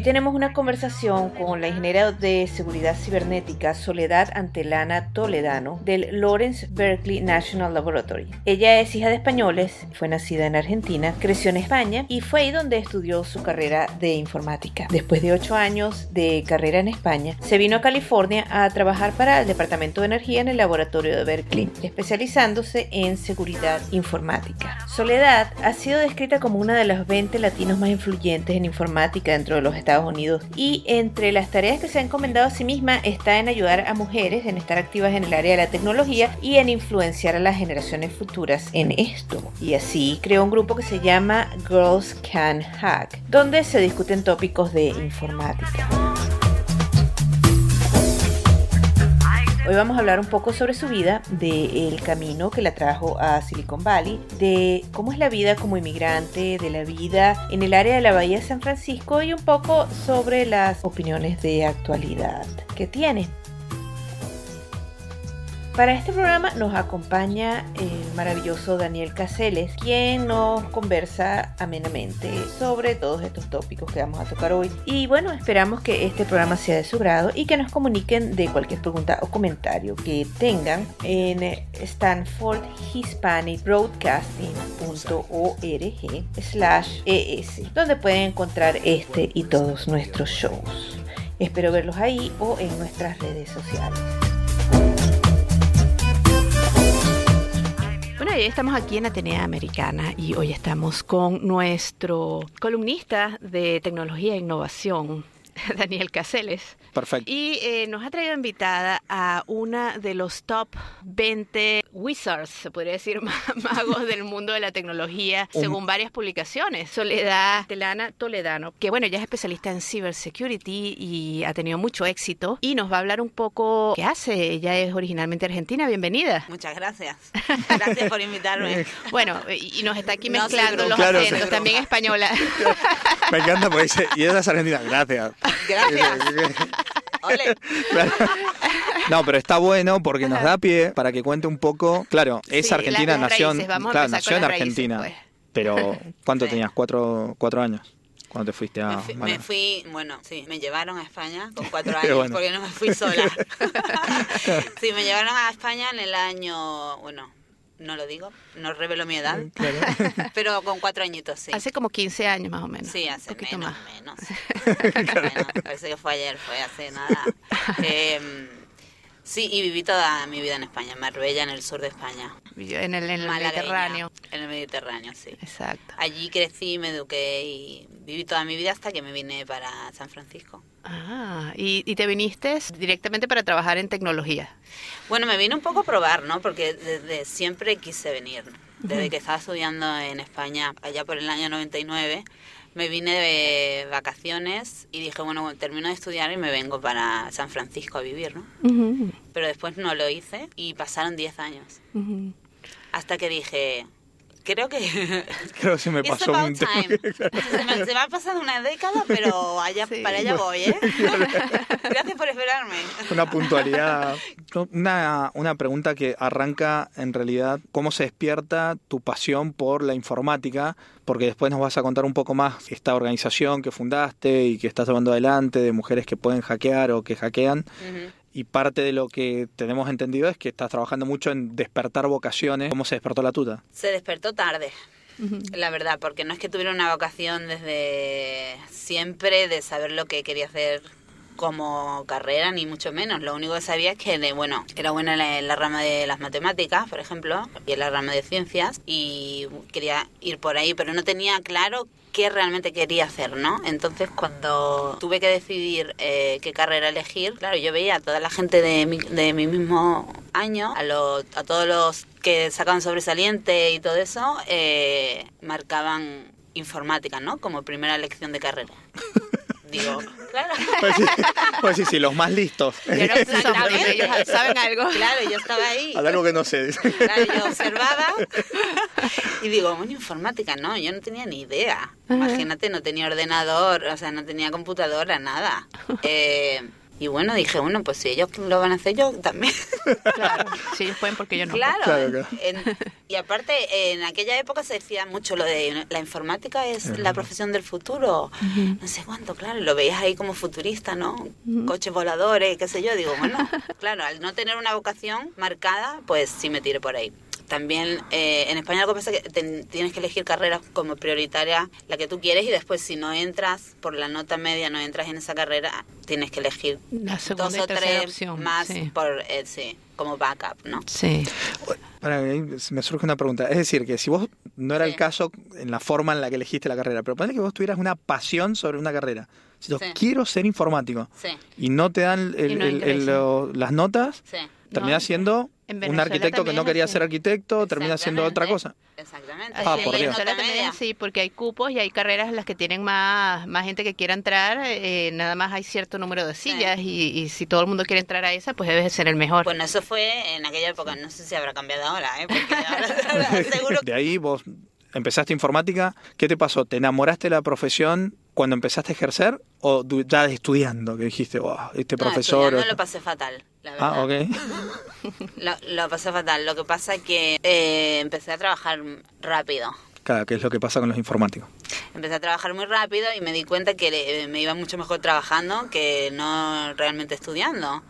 Hoy tenemos una conversación con la ingeniera de seguridad cibernética Soledad Antelana Toledano del Lawrence Berkeley National Laboratory. Ella es hija de españoles, fue nacida en Argentina, creció en España y fue ahí donde estudió su carrera de informática. Después de ocho años de carrera en España, se vino a California a trabajar para el Departamento de Energía en el laboratorio de Berkeley, especializándose en seguridad informática. Soledad ha sido descrita como una de las 20 latinos más influyentes en informática dentro de los Estados Y entre las tareas que se ha encomendado a sí misma está en ayudar a mujeres en estar activas en el área de la tecnología y en influenciar a las generaciones futuras en esto. Y así creó un grupo que se llama Girls Can Hack, donde se discuten tópicos de informática. Hoy vamos a hablar un poco sobre su vida, del camino que la trajo a Silicon Valley, de cómo es la vida como inmigrante, de la vida en el área de la Bahía de San Francisco y un poco sobre las opiniones de actualidad que tiene. Para este programa nos acompaña el maravilloso Daniel Caseles, quien nos conversa amenamente sobre todos estos tópicos que vamos a tocar hoy. Y bueno, esperamos que este programa sea de su grado y que nos comuniquen de cualquier pregunta o comentario que tengan en stanfordhispanic.broadcasting.org slash es, donde pueden encontrar este y todos nuestros shows. Espero verlos ahí o en nuestras redes sociales. Bueno, hoy estamos aquí en Atenea Americana y hoy estamos con nuestro columnista de tecnología e innovación, Daniel Caseles. Perfecto. Y eh, nos ha traído invitada a una de los top 20 wizards, se podría decir, magos del mundo de la tecnología, según varias publicaciones. Soledad Telana Toledano, que bueno, ella es especialista en cybersecurity y ha tenido mucho éxito. Y nos va a hablar un poco qué hace. Ella es originalmente argentina. Bienvenida. Muchas gracias. Gracias por invitarme. Bueno, y nos está aquí No mezclando los Claro, acentos, sí. también española. Me encanta porque dice, y ella es argentina, gracias. Gracias. Ole. Claro. No, pero está bueno porque nos da pie para que cuente un poco. Claro, es Sí, argentina, la- las nació, en- raíces, vamos a claro, empezar nació en con las raíces, Argentina. pues. Pero, ¿cuánto Sí. tenías? ¿Cuatro, cuatro años? Cuando te fuiste a Me fui, me fui- bueno, sí, me llevaron a España con cuatro años bueno. porque no me fui sola. sí, me llevaron a España en el año, bueno, no lo digo, no revelo mi edad, pero con cuatro añitos, sí. Hace como 15 años más o menos. Sí, hace un poquito menos, más. menos. Menos. Parece que fue ayer, fue hace nada. Em, sí, y viví toda mi vida en España, en Marbella, en el sur de España. En el, en el Mediterráneo. En el Mediterráneo, sí. Exacto. Allí crecí, me eduqué y viví toda mi vida hasta que me vine para San Francisco. Ah, y, y te viniste directamente para trabajar en tecnología. Bueno, me vine un poco a probar, ¿no? Porque desde siempre quise venir. Desde que estaba estudiando en España, allá por el año 99, me vine de vacaciones y dije, bueno, termino de estudiar y me vengo para San Francisco a vivir, ¿no? Pero después no lo hice y pasaron 10 años. Hasta que dije, creo que Creo que se me pasó un time. Se me, se me ha pasado una década, pero allá, Sí. para allá voy, ¿eh? Gracias por esperarme. Una puntualidad. Una, una pregunta que arranca en realidad, ¿cómo se despierta tu pasión por la informática? Porque después nos vas a contar un poco más esta organización que fundaste y que estás llevando adelante de mujeres que pueden hackear o que hackean. Y parte de lo que tenemos entendido es que estás trabajando mucho en despertar vocaciones. ¿Cómo se despertó la tuya? Se despertó tarde, la verdad, porque no es que tuviera una vocación desde siempre de saber lo que quería hacer como carrera ni mucho menos. Lo único que sabía es que, de- bueno, era buena en la, en la rama de las matemáticas, por ejemplo, y en la rama de ciencias, y quería ir por ahí, pero no tenía claro qué realmente quería hacer, ¿no? Entonces, cuando tuve que decidir eh, qué carrera elegir, claro, yo veía a toda la gente de mi, de mi mismo año, a, los, a todos los que sacaban sobresaliente y todo eso, eh, marcaban informática, ¿no? Como primera elección de carrera. Digo, claro. Pues sí, pues sí, sí, los más listos. Son, porque ellos saben algo. Claro, yo estaba ahí. Algo que no sé. Claro, yo observaba y digo, bueno, informática, no, yo no tenía ni idea. Imagínate, no tenía ordenador, o sea, no tenía computadora, nada. Eh, y bueno, dije, bueno, pues si ellos lo van a hacer, yo también. Claro, si ellos pueden, porque yo no. Claro. Claro, claro. en- y aparte, en aquella época se decía mucho lo de la informática es la profesión del futuro. No sé cuánto, claro. Lo veías ahí como futurista, ¿no? Coches voladores, qué sé yo. Digo, bueno, claro, al no tener una vocación marcada, pues sí me tiré por ahí. También eh, en España lo que pasa es que te- tienes que elegir carreras como prioritaria la que tú quieres y después si no entras por la nota media, no entras en esa carrera, tienes que elegir La dos o tres opción, más sí. por, eh, sí, como backup, ¿no? Sí. Para mí me surge una pregunta. Es decir, que si vos no era Sí. el caso en la forma en la que elegiste la carrera, pero ponle que vos tuvieras una pasión sobre una carrera. Si yo Sí. quiero ser informático Sí, y no te dan el- Y no el- el- ingresan. lo- las notas, sí. terminás No, siendo en un arquitecto que no quería así. ser arquitecto, terminás siendo otra cosa. Exactamente. Ah, por Dios. También así, porque hay cupos y hay carreras en las que tienen más, más gente que quiera entrar, eh, nada más hay cierto número de sillas y, y si todo el mundo quiere entrar a esa, pues debe ser el mejor. Bueno, eso fue en aquella época, no sé si habrá cambiado ahora, ¿eh? Porque ahora seguro De ahí vos empezaste informática. ¿Qué te pasó? ¿Te enamoraste de la profesión cuando empezaste a ejercer o du- ya estudiando? Que dijiste, wow, este No, profesor. estudiando lo pasé fatal, la verdad. Ah, ok. Lo, lo pasé fatal. Lo que pasa es que eh, empecé a trabajar rápido. Claro, que es lo que pasa con los informáticos. Empecé a trabajar muy rápido y me di cuenta que eh, me iba mucho mejor trabajando que no realmente estudiando.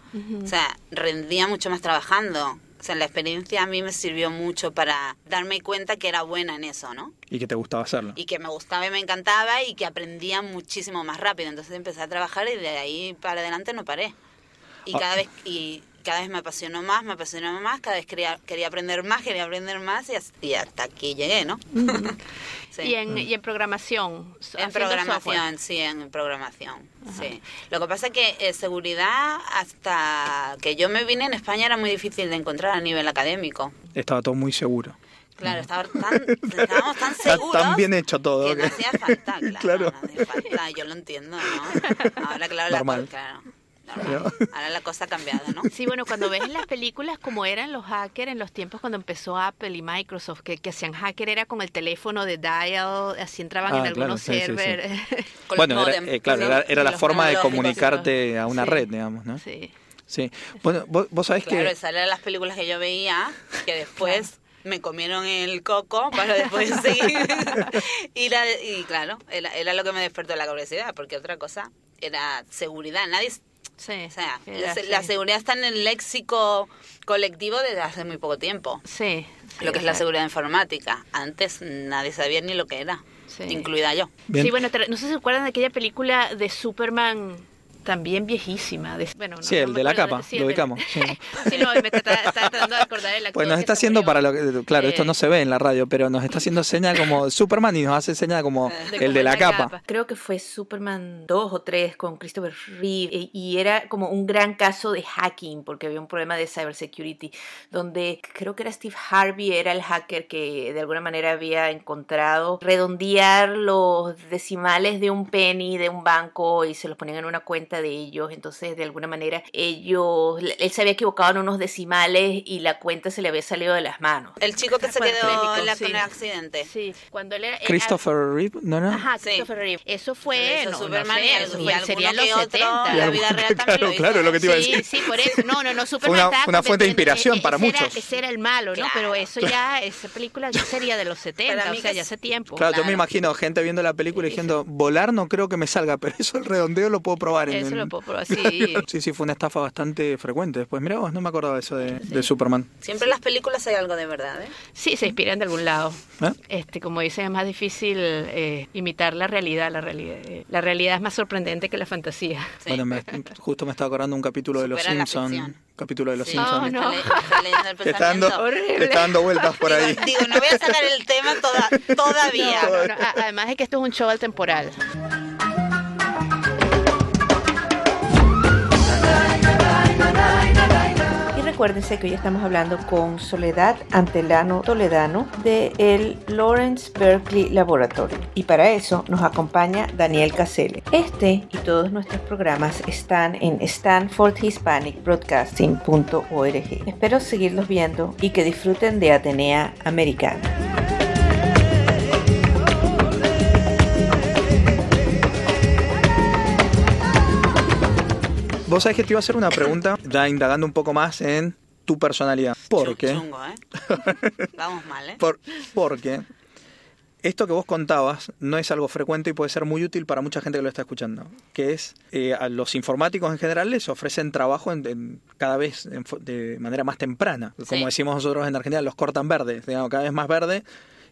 O sea, rendía mucho más trabajando. O sea, la experiencia a mí me sirvió mucho para darme cuenta que era buena en eso, ¿no? Y que te gustaba hacerlo. y que me gustaba y me encantaba y que aprendía muchísimo más rápido. Entonces empecé a trabajar y de ahí para adelante no paré. Y Ah. cada vez y cada vez me apasionó más, me apasionó más, cada vez quería, quería aprender más, quería aprender más y, as- y hasta aquí llegué, ¿no? Sí. Y en, y en programación. En programación, software. sí, en programación, sí. Lo que pasa es que eh, seguridad, hasta que yo me vine en España era muy difícil de encontrar a nivel académico. Estaba todo muy seguro. Claro, estaba tan, estábamos tan Está seguros tan bien hecho todo. que no hacía falta, claro, Claro. no hacía falta, yo lo entiendo, ¿no? Ahora, claro, Normal. La, claro, normal. Ahora la cosa ha cambiado, ¿no? Sí, bueno, cuando ves en las películas como eran los hackers en los tiempos cuando empezó Apple y Microsoft, que, que hacían hacker era con el teléfono de dial, así entraban Ah, en claro, algunos sí, sí, sí. servers. Con Bueno, era, eh, claro, era, era la forma de comunicarte a una Sí. red, digamos, ¿no? Sí. Sí. Bueno, vos, vos sabés Claro, que... esas eran las películas que yo veía, que después me comieron el coco para después seguir. y, la, y claro, era, era lo que me despertó la curiosidad, porque otra cosa era seguridad. Nadie Sí. O sea, era la, seguridad está en el léxico colectivo desde hace muy poco tiempo. Sí. lo que es la seguridad informática. Antes nadie sabía ni lo que era, Sí. incluida yo. Bien. Sí, bueno, no sé si se acuerdan de aquella película de Superman también viejísima. de- bueno, no- Sí, no el de la acuerdo, capa, sí, lo ubicamos. Sí. sí, no, me está, está tratando de acordar el actor Pues nos está haciendo para lo que, claro, esto Eh, no se ve en la radio, pero nos está haciendo seña como Superman y nos hace seña como de el de la capa. Creo que fue Superman 2 o 3 con Christopher Reeve e- y era como un gran caso de hacking porque había un problema de cybersecurity donde creo que era Steve Harvey era el hacker que de alguna manera había encontrado redondear los decimales de un penny de un banco y se los ponían en una cuenta de ellos entonces de alguna manera ellos él se había equivocado en unos decimales y la cuenta se le había salido de las manos El chico que se Bueno, quedó en la, sí. con el accidente. Sí, cuando él era... Christopher Reeve, ¿no? no? Ajá, Sí. Christopher Reeve. Eso fue, hizo no, no Superman sé, y- eso fue, serían los que otro 70. en la vida real también Claro, lo hizo. claro, lo que te iba a Sí, decir. sí, por eso. No, no, no, Superman una- una fuente de inspiración para ese era- muchos. ese era el malo, ¿no? Claro. Pero eso ya, esa película ya sería de los 70, Para o sea, ya hace tiempo. Claro, yo me imagino gente viendo la película y diciendo, volar no creo que me salga, pero eso el redondeo lo puedo probar en eso lo puedo probar, sí. Sí, sí, fue una estafa bastante frecuente. Después, mirá vos, no me acordaba eso de, de Superman. Siempre en las películas hay algo de verdad, ¿eh? Sí, se inspiran de algún lado. ¿Eh? Este, como dicen, es más difícil eh, imitar la realidad. La realidad, eh, la realidad es más sorprendente que la fantasía. Sí. Bueno, me- justo me estaba acordando un capítulo de Los Supera Simpsons. Capítulo de Los Sí. Simpsons. Oh, no. está le- está dando, está dando vueltas por ahí. Digo, digo, no voy a sacar el tema toda- todavía. No, no, no. A- Además es que esto es un show temporal. Y recuérdense que hoy estamos hablando con Soledad Antelano Toledano de el Lawrence Berkeley Laboratory. Y para eso nos acompaña Daniel Casele. Este y todos nuestros programas están en stanfordhispanicbroadcasting.org. Espero seguirlos viendo y que disfruten de Atenea Americana. Vos sabés que te iba a hacer una pregunta, ya indagando un poco más en tu personalidad. ¿Por qué? Chungo, ¿eh? Vamos mal, ¿eh? Por, porque esto que vos contabas no es algo frecuente y puede ser muy útil para mucha gente que lo está escuchando. Que es, eh, a los informáticos en general les ofrecen trabajo en, en- cada vez en de manera más temprana. Como Sí. decimos nosotros en Argentina, los cortan verdes, digamos, cada vez más verde.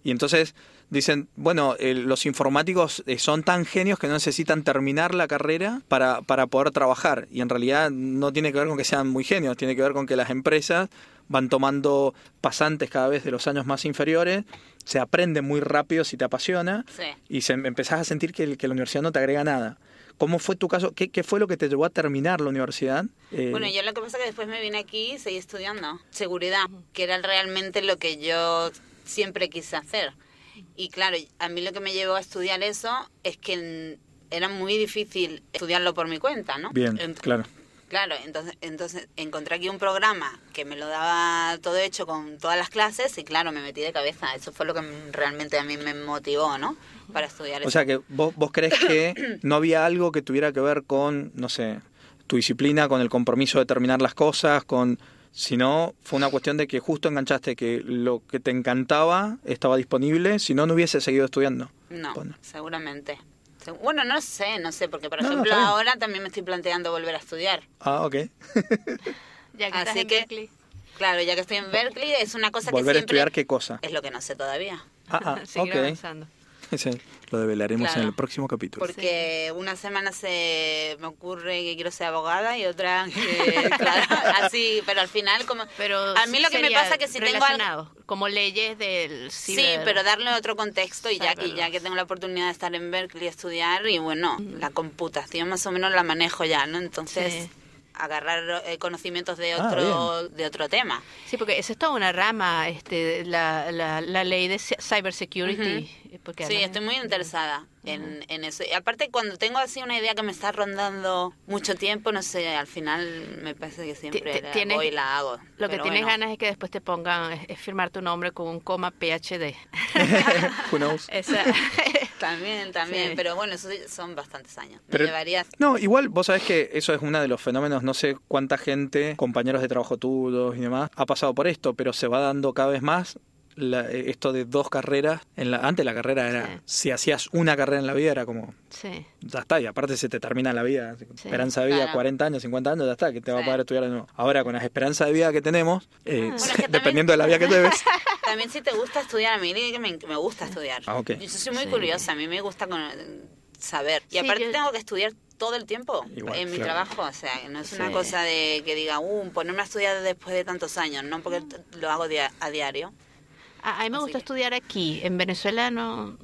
Y entonces dicen, bueno, eh, los informáticos eh, son tan genios que no necesitan terminar la carrera para, para poder trabajar. Y en realidad no tiene que ver con que sean muy genios, tiene que ver con que las empresas van tomando pasantes cada vez de los años más inferiores, se aprende muy rápido si te apasiona Sí. y se, empezás a sentir que, que la universidad no te agrega nada. ¿Cómo fue tu caso? ¿Qué, qué fue lo que te llevó a terminar la universidad? Eh, Bueno, yo lo que pasa es que después me vine aquí y seguí estudiando seguridad, que era realmente lo que yo siempre quise hacer. Y claro, a mí lo que me llevó a estudiar eso es que era muy difícil estudiarlo por mi cuenta, ¿no? Bien, claro. Claro, entonces, entonces encontré aquí un programa que me lo daba todo hecho con todas las clases y claro, me metí de cabeza. Eso fue lo que realmente a mí me motivó, ¿no? Para estudiar O eso. sea que vos, vos crees que no había algo que tuviera que ver con, no sé, tu disciplina, con el compromiso de terminar las cosas, con sino fue una cuestión de que justo enganchaste que lo que te encantaba estaba disponible, si no, no hubiese seguido estudiando. No, Bueno. seguramente. Se- Bueno, no sé, no sé, porque por No, ejemplo ahora también me estoy planteando volver a estudiar. Ah, ok. Ya que estás Así en que- Berkeley. Claro, ya que estoy en Berkeley, es una cosa Volver que a siempre... estudiar qué cosa. Es lo que no sé todavía. Ah, ah, Seguir ok. avanzando. Lo develaremos Claro. en el próximo capítulo. Porque una semana se me ocurre que quiero ser abogada y otra que, claro, así, pero al final como... Pero a mí lo que me pasa es que si tengo algo... como leyes del Sí, ciber- pero darle otro contexto y ya, y ya que tengo la oportunidad de estar en Berkeley y estudiar y bueno, la computación más o menos la manejo ya, ¿no? Entonces, Sí. Agarrar eh, conocimientos de Ah, otro, de otro tema. Sí, porque esa es toda una rama, este, la, la, la ley de cybersecurity. porque Sí, estoy muy interesada en, en eso. Y aparte, cuando tengo así una idea que me está rondando mucho tiempo, no sé, al final me parece que siempre la tienes- voy y la hago. Lo que tienes bueno. ganas es que después te pongan, es, es firmar tu nombre con un coma PhD. Who knows? Esa, También, también, Sí. pero bueno, eso son bastantes años. Me Pero- llevaría... No, igual vos sabés que eso es uno de los fenómenos, no sé cuánta gente, compañeros de trabajo tuyos y demás, ha pasado por esto, pero se va dando cada vez más la- eh, esto de dos carreras. En la, antes la carrera era, Sí. si hacías una carrera en la vida era como, sí. ya está, y aparte se te termina la vida, esperanza de vida, Claro. 40 años, 50 años, ya está, que te va a poder estudiar de nuevo. Ahora con las esperanzas de vida que tenemos, eh, Bueno, es que también- dependiendo de la vida que lleves. También si te gusta estudiar, a mí que me, me gusta estudiar. Ah. Yo soy muy Sí. curiosa, a mí me gusta con- saber. Y Sí, aparte yo- tengo que estudiar todo el tiempo Igual, en mi claro. trabajo, o sea, no es Sí. una cosa de que diga, uh, ponerme a estudiar después de tantos años, no porque lo hago dia- a diario. A, a mí me Así gusta que- estudiar aquí. En Venezuela no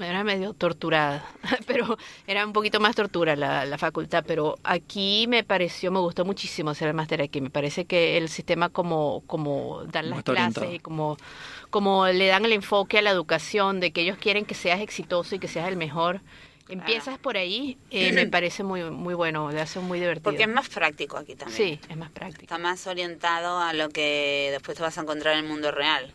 era medio torturada, pero era un poquito más tortura la, la facultad. Pero aquí me pareció, me gustó muchísimo hacer el máster aquí. Me parece que el sistema como, como dan las clases orientado. y como, como le dan el enfoque a la educación, de que ellos quieren que seas exitoso y que seas el mejor. Empiezas por ahí, eh, me parece muy muy bueno, le hace muy divertido. Porque es más práctico aquí también. Sí, es más práctico. Está más orientado a lo que después te vas a encontrar en el mundo real.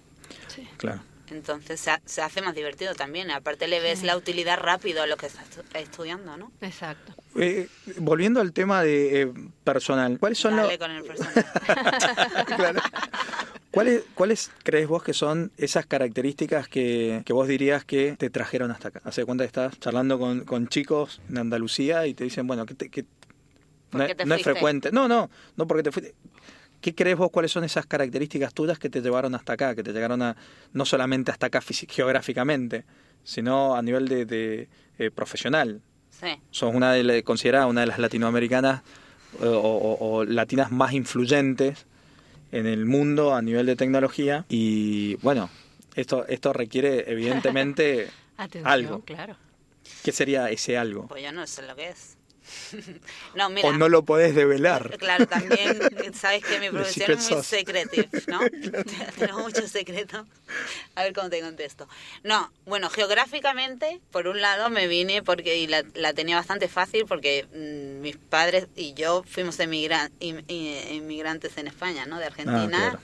Sí. Claro. Entonces se, ha- se hace más divertido también. Aparte le ves la utilidad rápido a lo que estás estu- estudiando, ¿no? Exacto. Eh, volviendo al tema de eh, personal, ¿cuáles son los... Dale con el personaje. Claro. ¿Cuáles, ¿Cuáles crees vos que son esas características que, que vos dirías que te trajeron hasta acá? Hace cuenta que estás charlando con, con chicos en Andalucía y te dicen, bueno, ¿qué te, ¿Por no, te no es frecuente. No, no, no porque te fuiste. ¿Qué crees vos cuáles son esas características tuyas que te llevaron hasta acá? Que te llegaron a, no solamente hasta acá geográficamente, sino a nivel de, de, eh, profesional. Sí. Sos una de considerada una de las latinoamericanas eh, o, o- o latinas más influyentes en el mundo a nivel de tecnología. Y bueno, esto, esto requiere evidentemente Atención, algo. claro. ¿Qué sería ese algo? Pues yo no sé lo que es. no, mira. O no lo podés develar. Claro, también sabes que mi profesión es muy secret sauce. secretive, ¿no? Tengo muchos secretos. A ver cómo te contesto. No, bueno, geográficamente, por un lado me vine porque y la, la tenía bastante fácil porque mm, mis padres y yo fuimos emigra- in- in- inmigrantes en España, ¿no? De Argentina. Ah, claro.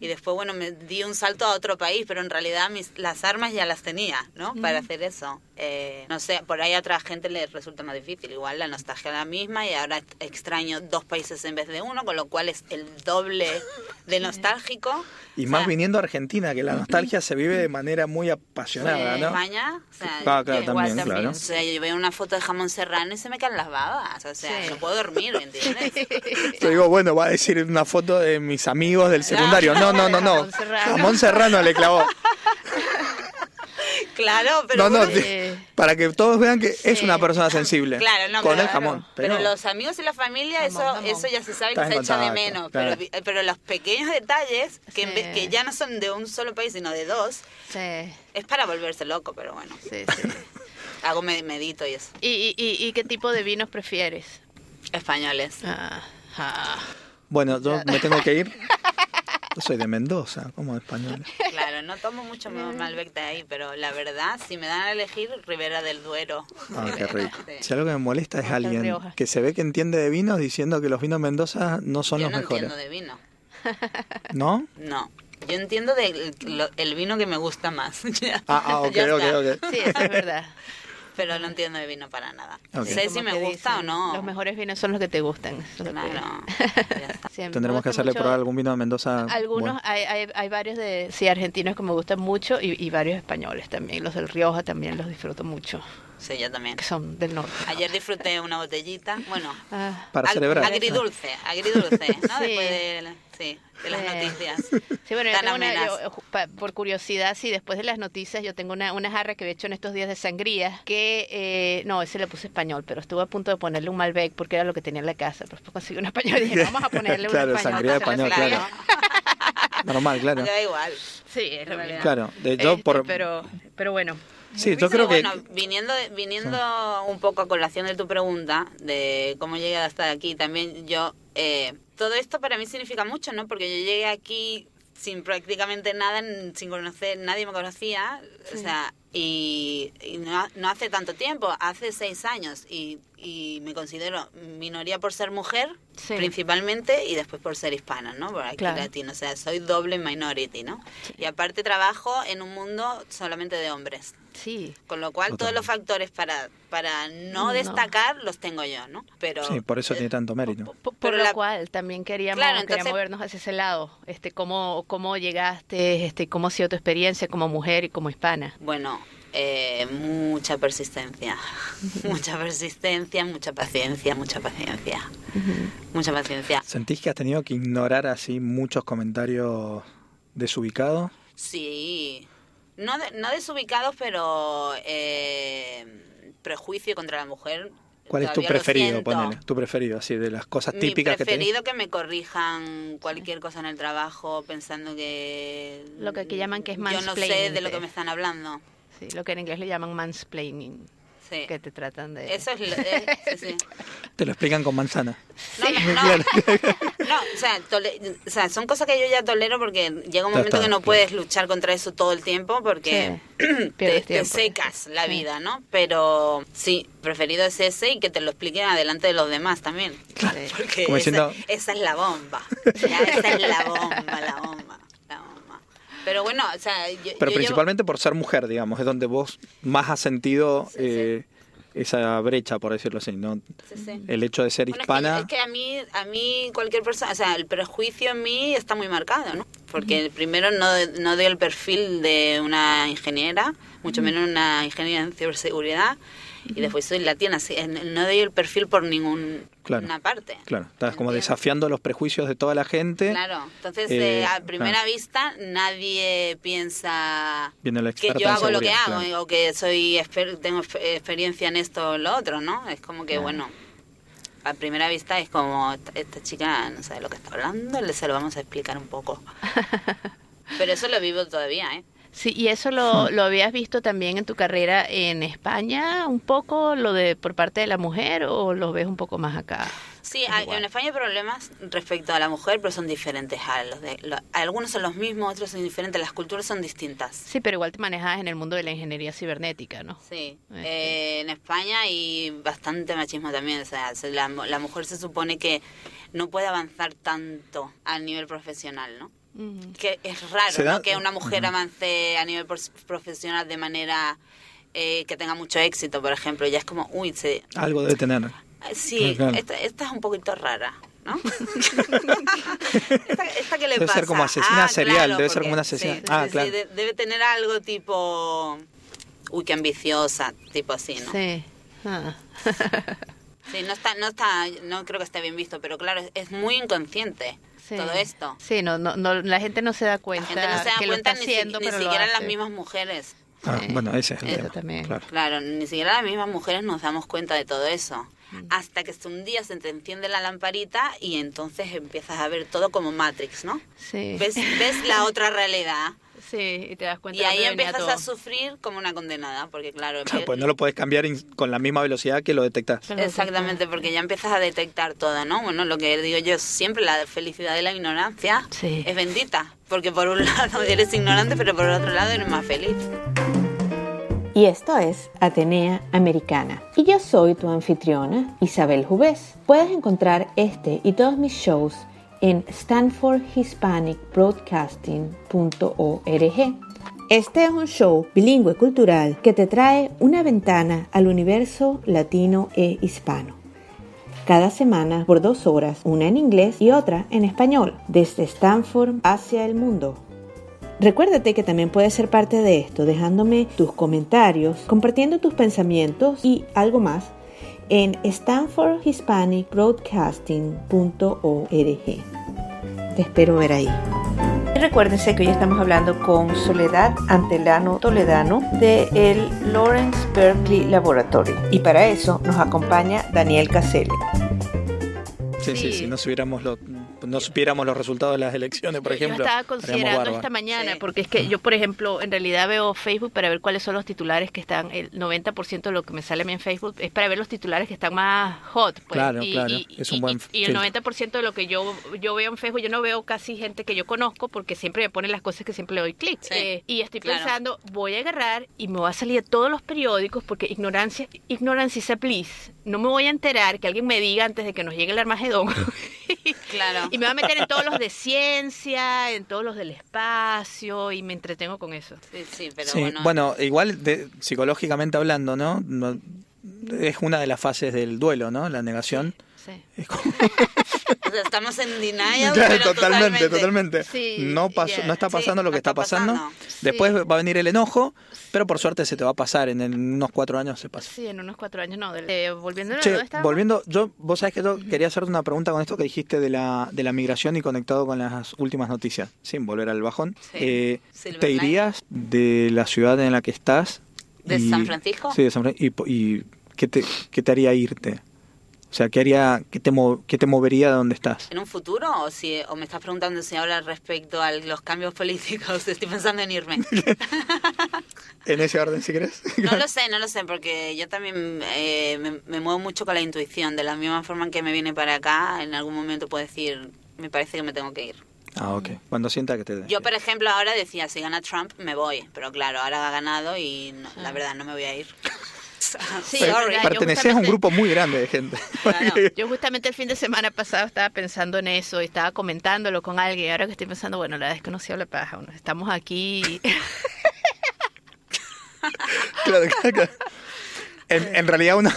Y después, bueno, me di un salto a otro país, pero en realidad mis, las armas ya las tenía, ¿no? Para hacer eso. Eh, no sé, por ahí a otra gente le resulta más difícil. Igual la nostalgia es la misma y ahora extraño dos países en vez de uno, con lo cual es el doble de nostálgico. Y O más sea, viniendo a Argentina, que la nostalgia se vive de manera muy apasionada, en ¿no? España, o sea, Ah, claro, igual también, también. claro. o sea, yo veo una foto de jamón serrano y se me caen las babas. O sea, Sí. no puedo dormir, ¿me entiendes? Yo digo, bueno, va a decir una foto de mis amigos del secundario. No, no, no, no. Jamón serrano. Jamón serrano le clavó. Claro, pero... No, no, bueno, te- para que todos vean que es una persona sensible. Claro, no, Con el jamón. Pero, Pero, los amigos y la familia, Jamón, eso jamón. eso ya se sabe que Estás se echa de menos. claro. Pero, los pequeños detalles, que, en Sí. vez- que ya no son de un solo país, sino de dos, Sí, es para volverse loco, pero bueno. sí, sí. Hago med- medito y eso. ¿Y, y, y, y qué tipo de vinos prefieres? Españoles. Ah, ah. bueno, yo me tengo que ir. Yo soy de Mendoza, como español. Claro, no tomo mucho Malbec de ahí, pero la verdad, si me dan a elegir, Ribera del Duero. Ah, qué rico. Sí. Si algo que me molesta es alguien que se ve que entiende de vinos diciendo que los vinos Mendoza no son Yo los no mejores. entiendo de vino. ¿No? No. Yo entiendo del lo- el vino que me gusta más. Ah, ah, ok, ok, ok. Sí, eso es verdad. Pero no entiendo de vino para nada. Ok. Sé Como si me gusta o no. Los mejores vinos son los que te gustan. que- Claro. Tendremos que hacerle mucho- probar algún vino de Mendoza. Algunos, bueno. hay, hay, hay varios de, sí, argentinos que me gustan mucho y, y varios españoles también. Los del Rioja también los disfruto mucho, Sí, yo también. que son del norte. Ayer disfruté una botellita, bueno, Ah, Para ag- celebrar. agridulce, agridulce, ¿no? Sí. Después de, sí, de las Sí. noticias. Sí, bueno, yo tan tengo una, yo, por curiosidad, sí, después de las noticias, yo tengo una, una jarra que he hecho en estos días de sangría, que, eh, no, ese le puse español, pero estuve a punto de ponerle un Malbec porque era lo que tenía en la casa, pero después conseguí un español y dije, vamos a ponerle un Claro, español. sangría de para hacerle español, sangría. Normal, claro. Me da igual. Sí, es. Claro, de yo Este, por... pero, pero bueno, Sí, yo creo que... bueno, viniendo, viniendo un poco a colación de tu pregunta, de cómo llegué a estar aquí, también yo, eh, todo esto para mí significa mucho, ¿no? Porque yo llegué aquí sin prácticamente nada, sin conocer, nadie me conocía, o sea, y, y no, no hace tanto tiempo, hace seis años, y, y me considero minoría por ser mujer, Sí. principalmente, y después por ser hispana, ¿no? Por aquí Claro. latino, o sea, soy doble minority, ¿no? Y aparte trabajo en un mundo solamente de hombres. sí. Con lo cual, todos los factores para, para no, No. destacar los tengo yo, ¿no? Pero, Sí, por eso eh, tiene tanto mérito. Por, lo la- cual también queríamos, Claro, queríamos entonces- movernos hacia ese lado, este, cómo, cómo llegaste, este, cómo ha sido tu experiencia como mujer y como hispana. Bueno, eh, mucha persistencia. mucha persistencia, mucha paciencia, mucha paciencia. Mucha paciencia. ¿Sentís que has tenido que ignorar así muchos comentarios desubicados? Sí. No, de- no desubicados, pero eh, prejuicio contra la mujer. ¿Cuál es tu preferido, ponele? Tu preferido, así, de las cosas Mi típicas que tenés. preferido que me corrijan cualquier cosa en el trabajo pensando que... Lo que aquí llaman que es Yo no sé de lo que me están hablando. Sí, lo que en inglés le llaman mansplaining, Sí. que te tratan de... Eso es... lo- eh, sí, sí. Te lo explican con manzana. No, no, no. No, o sea, tole- o sea, son cosas que yo ya tolero porque llega un momento está, que no claro. puedes luchar contra eso todo el tiempo porque te, te tiempo. secas la Sí. vida, ¿no? Pero sí, preferido es ese y que te lo expliquen adelante de los demás también. Sí. Porque esa, diciendo- esa es la bomba. Ya, esa es la bomba, la bomba. Pero bueno, o sea, yo, Pero yo principalmente por ser mujer, digamos, es donde vos más has sentido Sí, sí. eh, esa brecha, por decirlo así, ¿no? llevo- sí, sí. El hecho de ser Bueno, es que- hispana... es que, a mí, a mí cualquier persona, o sea, el prejuicio en mí está muy marcado, ¿no? porque primero no, no doy el perfil de una ingeniera, mucho menos una ingeniera en ciberseguridad, y después soy latina, así, en- no doy el perfil por ninguna Claro. parte. Claro, estás como desafiando los prejuicios de toda la gente. Claro, entonces Eh, eh, a primera claro. vista nadie piensa que yo hago lo que hago claro. o que soy tengo exper- experiencia en esto o lo otro, ¿no? Es como que, bueno, a primera vista es como, esta, esta chica no sabe lo que está hablando, le se lo vamos a explicar un poco. Pero eso lo vivo todavía, ¿eh? Sí, y eso lo, lo habías visto también en tu carrera en España, un poco lo de por parte de la mujer, o lo ves un poco más acá. Sí, hay- en España hay problemas respecto a la mujer, pero son diferentes a los de... lo- algunos son los mismos, otros son diferentes, las culturas son distintas. Sí, pero igual te manejas en el mundo de la ingeniería cibernética, ¿no? Sí, Este. eh, en España hay bastante machismo también. O sea, se- la, la mujer se supone que no puede avanzar tanto a nivel profesional, ¿no? Que es raro, Se da- ¿no? Que una mujer avance a nivel profesional de manera eh, que tenga mucho éxito, por ejemplo. Ya es como, uy, se, Algo debe tener. eh, sí, Claro. esta, esta es un poquito rara, ¿no? esta, esta que le Debe pasa. ser como asesina Ah, serial, claro, debe ser como una asesina- sí, ah, sí, sí, claro. de- debe tener algo tipo, uy, qué ambiciosa, tipo así, ¿no? Sí. Ah. Sí, no está, no está, no creo que esté bien visto, pero claro, es, es muy inconsciente Sí. todo esto. Sí, no, no, no, la gente no se da La cuenta gente no se da que lo cuenta está ni, haciendo, ni pero siquiera las mismas mujeres. Ah, Sí. bueno, ese es el Eso tema. también. Claro. Claro, ni siquiera las mismas mujeres nos damos cuenta de todo eso. Mm. Hasta que un día se te enciende la lamparita y entonces empiezas a ver todo como Matrix, ¿no? Sí. Ves, ves la otra realidad Sí, y te das cuenta y ahí empiezas a sufrir como una condenada, porque claro, Claro, empe- pues no lo puedes cambiar con la misma velocidad que lo detectas. Exactamente, porque ya empiezas a detectar todo, ¿no? Bueno, lo que digo yo siempre, la felicidad de la ignorancia Sí. es bendita, porque por un lado eres ignorante, pero por el otro lado eres más feliz. Y esto es Atenea Americana. Y yo soy tu anfitriona, Isabel Jubés. Puedes encontrar este y todos mis shows en stanfordhispanicbroadcasting.org. Este es un show bilingüe cultural que te trae una ventana al universo latino e hispano. Cada semana por dos horas, una en inglés y otra en español, desde Stanford hacia el mundo. Recuérdate que también puedes ser parte de esto dejándome tus comentarios, compartiendo tus pensamientos y algo más en stanfordhispanicbroadcasting.org. Te espero ver ahí. Y recuérdense que hoy estamos hablando con Soledad Antelano Toledano de el Lawrence Berkeley Laboratory. Y para eso nos acompaña Daniel Caselli. Sí, sí, Sí. si no supiéramos, lo- no supiéramos los resultados de las elecciones, por ejemplo. yo estaba considerando esta mañana, Sí. porque es que yo, por ejemplo, en realidad veo Facebook para ver cuáles son los titulares que están, el 90% de lo que me sale a mí en Facebook es para ver los titulares que están más hot. Pues, Claro, y, claro, y- es un y- buen y, el filtro. 90% de lo que yo, yo veo en Facebook, yo no veo casi gente que yo conozco porque siempre me ponen las cosas que siempre le doy clic. Sí, Eh, y estoy claro. pensando, voy a agarrar y me va a salir de todos los periódicos porque ignorancia, ignorancia a bliss. No me voy a enterar que alguien me diga antes de que nos llegue el Armagedón. Claro. Y me va a meter en todos los de ciencia, en todos los del espacio y me entretengo con eso. Sí, sí, pero Sí, bueno. bueno, igual de- psicológicamente hablando, ¿no? No- Es una de las fases del duelo, ¿no? La negación. Sí. Es como- O sea, estamos en denial, Claro, pero totalmente, totalmente. Sí, no, pasó, ya. no está Sí, pasando lo no que está, está pasando. pasando. Después Sí. va a venir el enojo, pero por suerte se te va a pasar. En, el- unos cuatro años se pasa. Sí, en unos cuatro años, no. eh, volviendo a volviendo, yo, vos sabés que yo quería hacerte una pregunta con esto que dijiste de la, de la migración y conectado con las últimas noticias, sin volver al bajón. Sí. Eh, ¿Te irías de la ciudad en la que estás? ¿De y- San Francisco? Sí, de San Francisco. ¿Y, y qué, te, qué te haría irte? O sea, ¿qué, haría, qué, te, qué te movería de donde estás? ¿En un futuro o si o me estás preguntando si ahora respecto a los cambios políticos estoy pensando en irme? En ese orden, si querés. No lo sé, no lo sé, porque yo también eh, me, me muevo mucho con la intuición. De la misma forma en que me viene para acá, en algún momento puedo decir, me parece que me tengo que ir. Ah, ok. Cuando sienta que te... Yo, por ejemplo, ahora decía, si gana Trump, me voy. Pero claro, ahora ha ganado y no- la verdad no me voy a ir. Sí, Perteneces a un grupo muy grande de gente. Yo justamente el fin de semana pasado estaba pensando en eso y estaba comentándolo con alguien. Ahora que estoy pensando, bueno, la verdad es que no se habla paja. Estamos aquí. Claro, claro, claro. En, en realidad uno,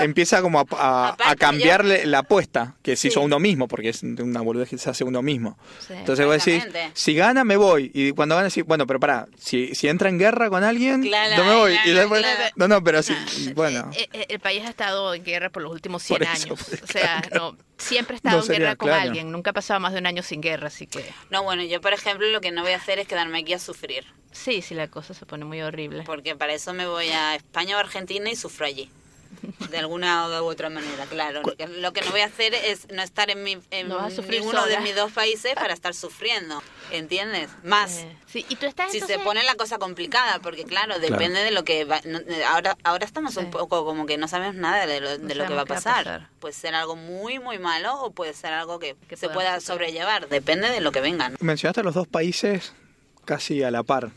empieza como a, a- cambiarle la apuesta que se Sí. hizo uno mismo, porque es una boludez que se hace uno mismo. Sí. Entonces vos decís, si gana me voy. Y cuando gana decís, bueno, pero pará, si, si entra en guerra con alguien, Claro, yo me voy. claro, y después, claro. no, no, pero sí, bueno. eh, eh, el país ha estado en guerra por los últimos 100 Por eso, años. o sea, no, siempre ha estado No en guerra con claro. alguien. Nunca ha pasado más de un año sin guerra, así que No, bueno, yo por ejemplo lo que no voy a hacer es quedarme aquí a sufrir, sí, sí, la cosa se pone muy horrible. porque para eso me voy a España o Argentina y sufro allí. De alguna u otra manera, claro. Lo que, no voy a hacer es no estar en, mi, en No ninguno de mis dos países para estar sufriendo, ¿entiendes? Más. Eh, sí, y tú estás si entonces- se pone la cosa complicada, porque claro, depende de lo que va, no- eh, ahora ahora estamos un poco como que no sabemos nada de lo, de No lo que va a pasar. pasar. Puede ser algo muy muy malo o puede ser algo que, Que se pueda sobrellevar, depende de lo que venga. ¿no? Mencionaste los dos países casi a la par.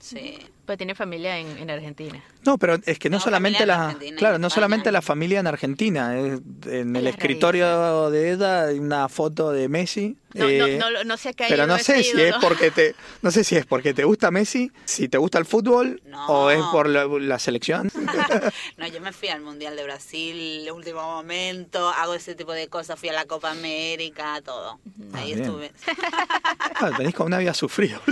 Sí. Pues tiene familia en, en Argentina. No, pero es que no, solamente familia en la, claro, no España. solamente la familia en Argentina, en el las escritorio de ella hay una foto de Messi. No, eh, no, no, no se ha caído pero no sé si es porque te, no sé si es porque te gusta Messi, si te gusta el fútbol No. o es por la, la selección. No, yo me fui al Mundial de Brasil, el último momento, hago ese tipo de cosas, fui a la Copa América, todo. Ahí Ah, bien. estuve. Ah, tenés como una vida sufrida.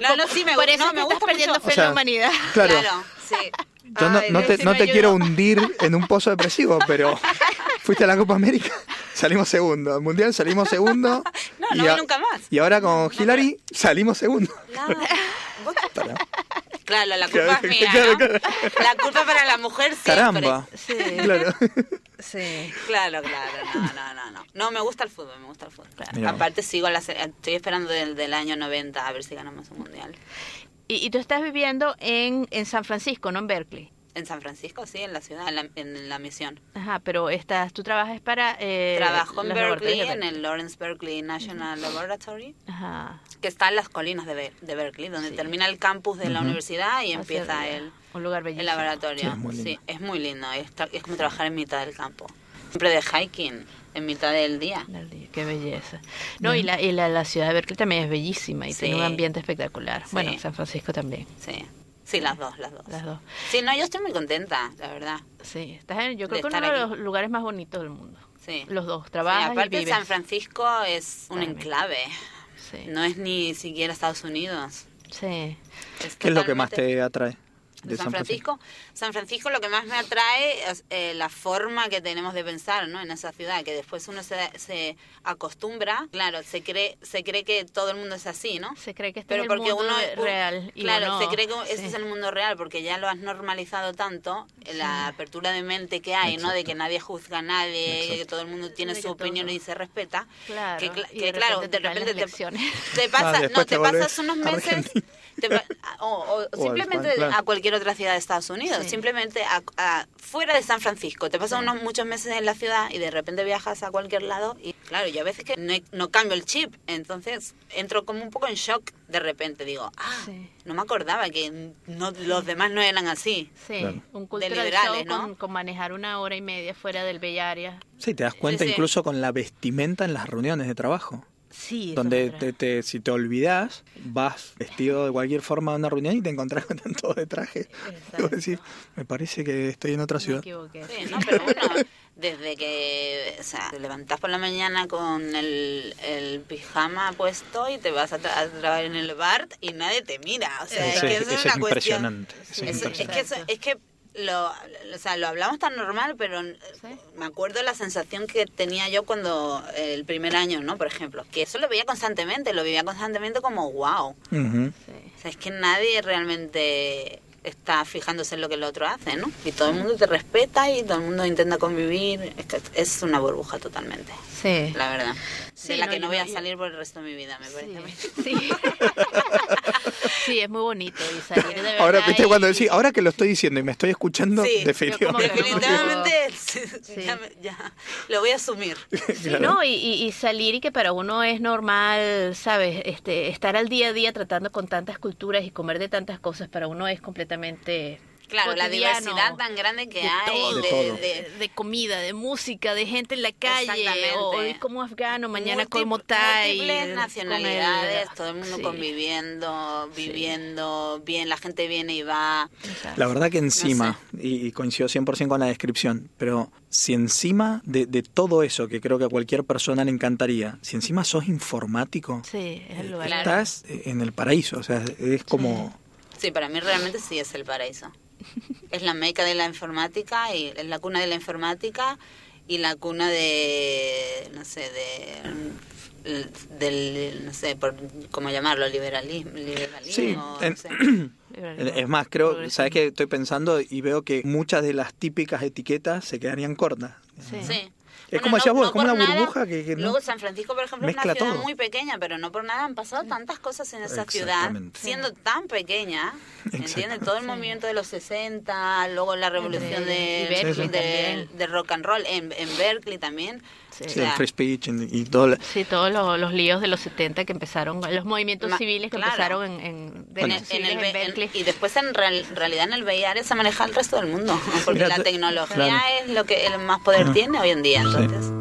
No, no, sí, me, Por eso no, me estás gusta perdiendo mucho. fe O sea, en la humanidad. Claro, Claro, sí. yo no, Ay, no te, no quiero hundir en un pozo depresivo, pero fuiste a la Copa América, salimos segundo. Al Mundial salimos segundo. No, y no a- nunca más. Y ahora con Hillary salimos segundo. Claro. Claro, la Claro, culpa es mía, claro, ¿no? claro. La culpa para la mujer siempre. Caramba. Sí, Claro. sí. Claro, claro, no, no, no, no. No, me gusta el fútbol, me gusta el fútbol. Aparte sigo la estoy esperando del, del año 90 a ver si ganamos un mundial. Y, y tú estás viviendo en, en San Francisco, no en Berkeley. En San Francisco, sí, en la ciudad, en la, en la misión. Ajá, pero estás, tú trabajas para... Eh, Trabajo en Berkeley, en el Lawrence Berkeley National Laboratory, Ajá. Que está en las colinas de, Ber- de Berkeley, donde Sí. termina el campus de la universidad y empieza el, Un lugar bellísimo. el laboratorio. Sí, es muy Sí, lindo. es muy lindo. Es, como trabajar en mitad del campo. Siempre de hiking, en mitad del día. Del día, Qué belleza. No, y, la, y la, la ciudad de Berkeley también es bellísima y Sí. tiene un ambiente espectacular. Sí. Bueno, San Francisco también, Sí, sí, las dos, las dos. las dos. Sí, no, yo estoy muy contenta, la verdad. Sí, estás en, yo creo que uno de los lugares más bonitos del mundo. Sí. Los dos, Sí, trabajas y aparte vives. San Francisco es un enclave. Sí, No es ni siquiera Estados Unidos. sí. ¿Qué es lo que más te atrae de San Francisco. San Francisco lo que más me atrae es eh, la forma que tenemos de pensar ¿no? en esa ciudad, que después uno se, se acostumbra, claro, se cree, se cree que todo el mundo es así, ¿no? Se cree que este Pero es el porque mundo uno real. y claro, se cree que ese sí. es el mundo real porque ya lo has normalizado tanto, la apertura de mente que hay, ¿no? De que nadie juzga a nadie, Exacto. que todo el mundo tiene De su todo- opinión y se respeta. Claro, que, y de claro, repente de te repente te, lecciones. te pasa, Ah, no, te te pasas unos meses Argentina. Te pa- o, o O al simplemente España, claro. a cualquier otra ciudad de Estados Unidos, Sí. simplemente a, a- fuera de San Francisco. Te pasas Sí. unos muchos meses en la ciudad y de repente viajas a cualquier lado y claro, yo a veces que no, no cambio el chip, entonces entro como un poco en shock de repente, digo, ah, Sí. no me acordaba que no, los demás no eran así. Sí, Claro. un cultural liberales, show ¿no? con, con manejar una hora y media fuera del Bay Area. Sí, te das cuenta sí. incluso con la vestimenta en las reuniones de trabajo. Sí, donde me te, te- si te olvidas, vas vestido de cualquier forma a una reunión y te encontrás con tanto de traje. Y vos decís, me parece que estoy en otra Me ciudad. equivoqué. Sí, no, pero bueno, desde que o sea, te levantás por la mañana con el, el pijama puesto y te vas a, tra- a trabajar en el bar y nadie te mira. O sea, es que es- eso es una cuestión. impresionante. eso es Sí, Es, es impresionante. que, eso- es que lo, o sea, lo hablamos tan normal, pero Sí. me acuerdo la sensación que tenía yo cuando el primer año, ¿no? Por ejemplo, que eso lo veía constantemente, lo vivía constantemente como wow. Ujú. Sí. O sea, es que nadie realmente está fijándose en lo que el otro hace, ¿no? Y todo el mundo te respeta y todo el mundo intenta convivir. Es, que es una burbuja totalmente, Sí. la verdad. Sí, de la no, que no voy a salir por el resto de mi vida, me parece. a mí. Sí. Sí. Sí, es muy bonito y salir de verdad. Ahora, viste, y- cuando decís, ahora que lo estoy diciendo y me estoy escuchando, Sí, definitivamente. Sí. ya, lo voy a asumir. Sí, ¿no? Y, y- y salir y que para uno es normal, ¿sabes? Este, estar al día a día tratando con tantas culturas y comer de tantas cosas, para uno es completamente Claro, la diversidad tan grande que de hay. todo, De de- todo. de- de, de comida, de música, de gente en la calle, hoy como afgano, mañana como Thai. múltiples nacionalidades, todo el mundo sí. conviviendo, viviendo bien, la gente viene y va. La verdad que encima, y, y coincido 100% con la descripción, pero si encima de, de todo eso, que creo que a cualquier persona le encantaría, si encima sos informático, Sí, es el lugar. Claro. estás en el paraíso, o sea, es como... Sí, para mí realmente sí es el paraíso. Es la meca de la informática y es la cuna de la informática y la cuna de, no sé, de del, no sé, por, ¿cómo llamarlo? Liberalismo. liberalismo Sí, no en- sé. Es más, creo. ¿sabes qué? Estoy pensando y veo que muchas de las típicas etiquetas se quedarían cortas. Sí. Sí. Es como decías vos, es como una burbuja que- que no- Luego San Francisco, por ejemplo, es una ciudad todo. muy pequeña, pero no por nada han pasado tantas cosas en esa ciudad, siendo tan pequeña, ¿entiendes? Todo el movimiento de los 60, luego la revolución De- de, de, rock and roll en, en Berkeley también. Sí. O Sí, sea, el free speech y, y todo. la- Sí, todos los, los líos de los 70 que empezaron, los movimientos Ma- civiles que claro. empezaron en, en, en, derechos en el en Berkeley. y después en real- realidad en el VIR se maneja el resto del mundo, porque Mira, la te- tecnología claro. es lo que el más poder Ajá. tiene hoy en día. Entonces,